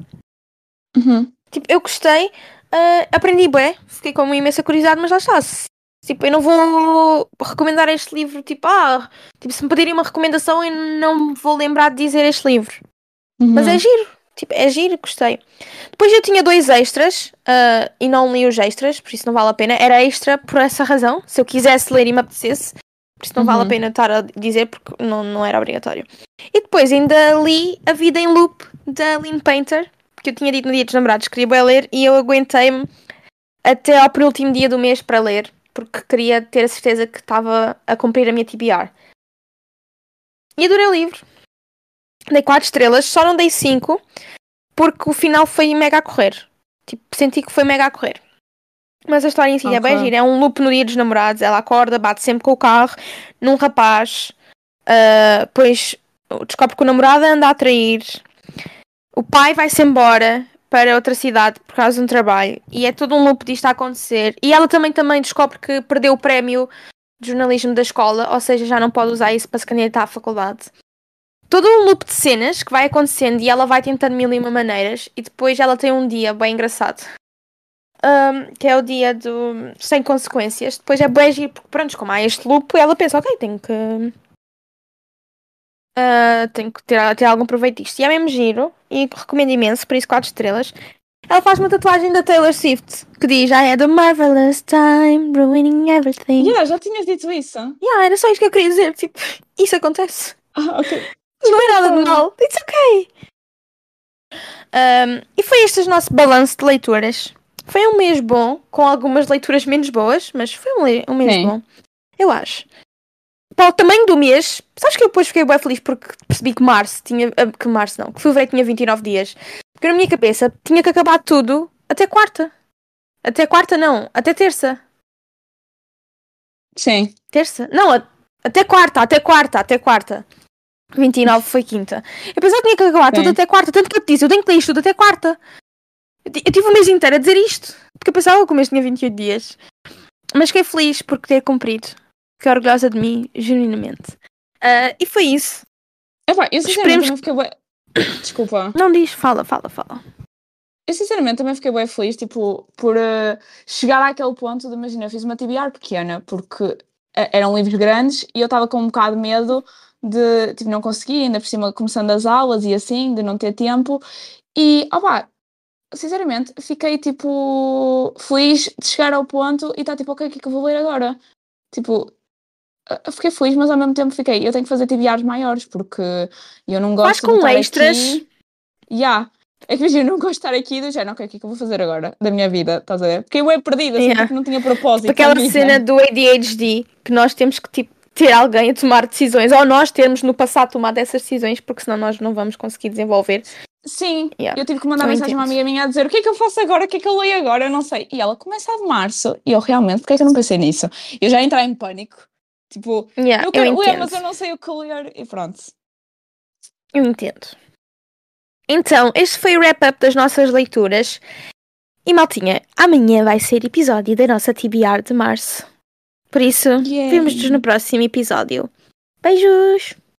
Uhum. Tipo, eu gostei, ah, aprendi bué, fiquei com uma imensa curiosidade, mas lá está. se- Tipo, eu não vou recomendar este livro, tipo, ah, tipo, se me pedirem uma recomendação, eu não vou lembrar de dizer este livro. Mas Uhum. é giro, tipo, é giro, gostei. Depois eu tinha dois extras ah, e não li os extras, por isso não vale a pena. Era extra por essa razão, se eu quisesse ler e me apetecesse. Por isso não vale a Uhum. pena estar a dizer porque não, não era obrigatório. E depois ainda li A Vida em Loop da Lynn Painter, que eu tinha dito no dia dos namorados que queria ler e eu aguentei-me até ao penúltimo dia do mês para ler, porque queria ter a certeza que estava a cumprir a minha TBR. E adorei o livro. Dei 4 estrelas, só não dei 5 porque o final foi mega a correr. Tipo, senti que foi mega a correr. Mas a história em si é bem gira. É um loop no dia dos namorados. Ela acorda, bate sempre com o carro num rapaz. ah, depois descobre que o namorado anda a trair. O pai vai-se embora para outra cidade por causa de um trabalho. E é todo um loop disto a acontecer. E ela também, também descobre que perdeu o prémio de jornalismo da escola. Ou seja, já não pode usar isso para se candidatar à faculdade todo um loop de cenas que vai acontecendo e ela vai tentando mil e uma maneiras e depois ela tem um dia bem engraçado. Ahm, que é o dia do sem consequências. Depois é bem giro, porque pronto, como há este loop, ela pensa, ok, tenho que. ah, tenho que ter, algum proveito disto. E é mesmo giro e recomendo imenso, por isso 4 estrelas. Ela faz uma tatuagem da Taylor Swift que diz I had a marvelous time ruining everything. Yeah, já tinhas dito isso? Yeah, era só isto que eu queria dizer. Tipo, isso acontece. Ah, ok. Não é nada de mal. It's okay. Um, e foi este o nosso balanço de leituras. Foi um mês bom, com algumas leituras menos boas, mas foi um, um mês Sim. bom. Eu acho. Para o tamanho do mês, sabes que eu depois fiquei bem feliz porque percebi que março tinha. ah, Que março não, que fevereiro tinha 29 dias. Porque na minha cabeça tinha que acabar tudo até quarta. Até quarta não, até terça. Sim. Terça? Não, a- até quarta, até quarta, até quarta. 29 foi quinta. Eu pensava que tinha que acabar tudo até quarta, tanto que eu te disse, eu tenho que ler isto tudo até quarta. Eu, ti- eu tive o mês inteiro a dizer isto, porque eu pensava que o mês tinha 28 dias. Mas fiquei feliz por ter cumprido. Fiquei orgulhosa de mim, genuinamente. Ah, e foi isso. Epá, eu sinceramente Esperemos também fiquei bué... Desculpa. Não diz, fala, fala, fala. Eu sinceramente também fiquei bem feliz, tipo, por eh, chegar àquele ponto de, imagina, eu fiz uma TBR pequena, porque eram livros grandes e eu estava com um bocado de medo de, tipo, não conseguir, ainda por cima começando as aulas e assim, de não ter tempo. E, opá, sinceramente, fiquei, tipo, feliz de chegar ao ponto e estar, tipo, ok, o que é que eu vou ler agora? Tipo, eu fiquei feliz, mas ao mesmo tempo fiquei, eu tenho que fazer TBRs maiores, porque eu não gosto Faz de com estar extras. aqui. Yeah. É que imagina, eu não gosto de estar aqui do género, ok, o que é que eu vou fazer agora da minha vida, estás a ver? Porque eu é perdida, assim, Yeah. tipo, não tinha propósito. Tipo aquela cena do ADHD que nós temos que tipo, ter alguém a tomar decisões, ou nós termos no passado tomado essas decisões, porque senão nós não vamos conseguir desenvolver. Sim, Yeah. eu tive que mandar Eu mensagem a uma amiga minha a dizer o que é que eu faço agora, o que é que eu leio agora, eu não sei. E ela começa a de março, e eu realmente, porque é que eu não pensei nisso? Eu já entrei em pânico, tipo, Yeah, eu eu, quero ler, entendo. mas eu não sei o que ler, e pronto. Eu entendo. Então, este foi o wrap-up das nossas leituras. E maltinha, amanhã vai ser episódio da nossa TBR de março. Por isso, Yay. vemos-nos no próximo episódio. Beijos!